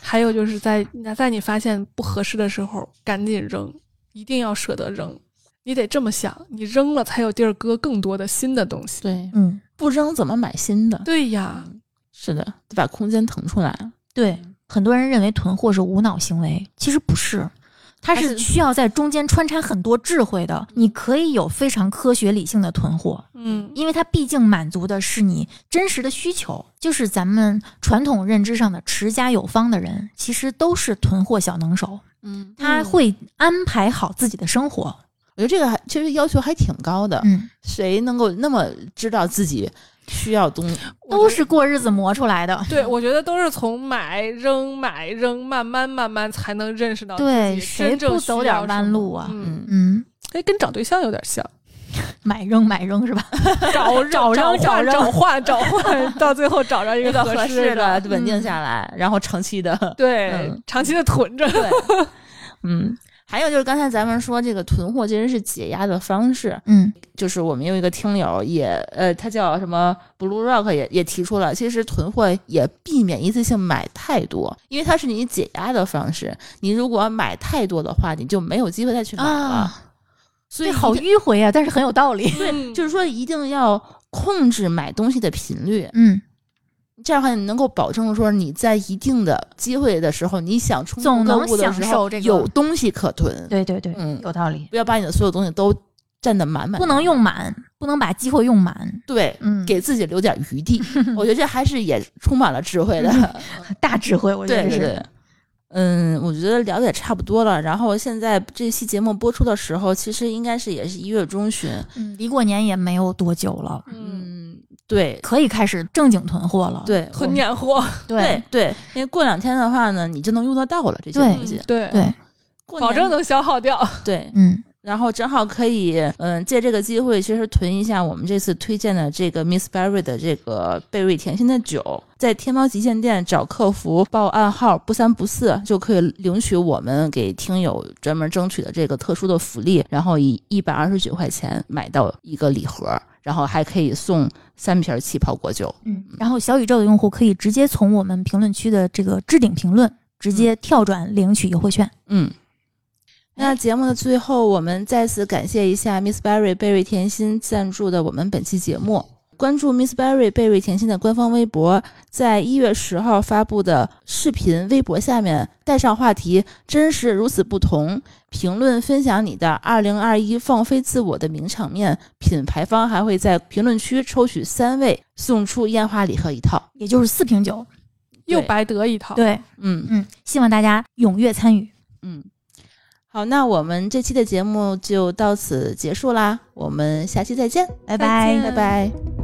还有就是在在你发现不合适的时候，赶紧扔，一定要舍得扔。你得这么想，你扔了才有地儿搁更多的新的东西。对，嗯，不扔怎么买新的？对呀，是的，得把空间腾出来。对，很多人认为囤货是无脑行为，其实不是。它是需要在中间穿插很多智慧的，你可以有非常科学理性的囤货，嗯，因为它毕竟满足的是你真实的需求。就是咱们传统认知上的持家有方的人，其实都是囤货小能手，嗯，他会安排好自己的生活。我觉得这个还其实要求还挺高的。嗯，谁能够那么知道自己需要东西？都是过日子磨出来的。对，我觉得都是从买扔买扔，慢慢慢慢才能认识到对，自己谁真正不走点弯路啊？嗯，嗯，嗯，哎，跟找对象有点像，买扔买扔是吧？找找扔找找扔找换找换，到最后找着一一个合适适的的，稳定下来，然后长期的。对嗯，长期的囤着。对，嗯，还有就是刚才咱们说这个囤货其实是解压的方式，嗯就是我们有一个听友也呃，他叫什么 Blue Rock 也也提出了，其实囤货也避免一次性买太多，因为它是你解压的方式。你如果买太多的话，你就没有机会再去买了。啊，所以，好迂回啊，但是很有道理。对，嗯 就是说一定要控制买东西的频率，嗯，这样的话你能够保证说你在一定的机会的时候，你想冲总动购物的时候这个有东西可囤。对对对，嗯有道理。不要把你的所有东西都占得满满，不能用满，不能把机会用满。对，嗯，给自己留点余地。我觉得这还是也充满了智慧的。大智慧，我觉得是。对对对。嗯，我觉得聊的也差不多了。然后现在这期节目播出的时候，其实应该是也是一月中旬。嗯，离过年也没有多久了，嗯，嗯，对可以开始正经囤货了。对囤年货，对对，因为过两天的话呢，你就能用得到了这些东西。对，对，保证能消耗掉。对。嗯然后正好可以，嗯，借这个机会，其实囤一下我们这次推荐的这个 Miss Berry 的这个贝瑞甜心的酒，在天猫旗舰店找客服报暗号“不三不四”，就可以领取我们给听友专门争取的这个特殊的福利，然后以一百二十九块钱买到一个礼盒，然后还可以送三瓶气泡果酒。嗯。然后小宇宙的用户可以直接从我们评论区的这个置顶评论直接跳转领取优惠券。嗯，那节目的最后，我们再次感谢一下 Miss Berry 贝瑞甜心赞助的我们本期节目。关注 Miss Berry 贝瑞甜心的官方微博，在一月十号发布的视频微博下面带上话题“真实如此不同”，评论分享你的二零二一放飞自我的名场面。品牌方还会在评论区抽取三位，送出烟花礼盒一套。也就是四瓶酒。又白得一套。对，嗯嗯，希望大家踊跃参与。嗯，好，那我们这期的节目就到此结束啦，我们下期再见，拜拜再见拜拜。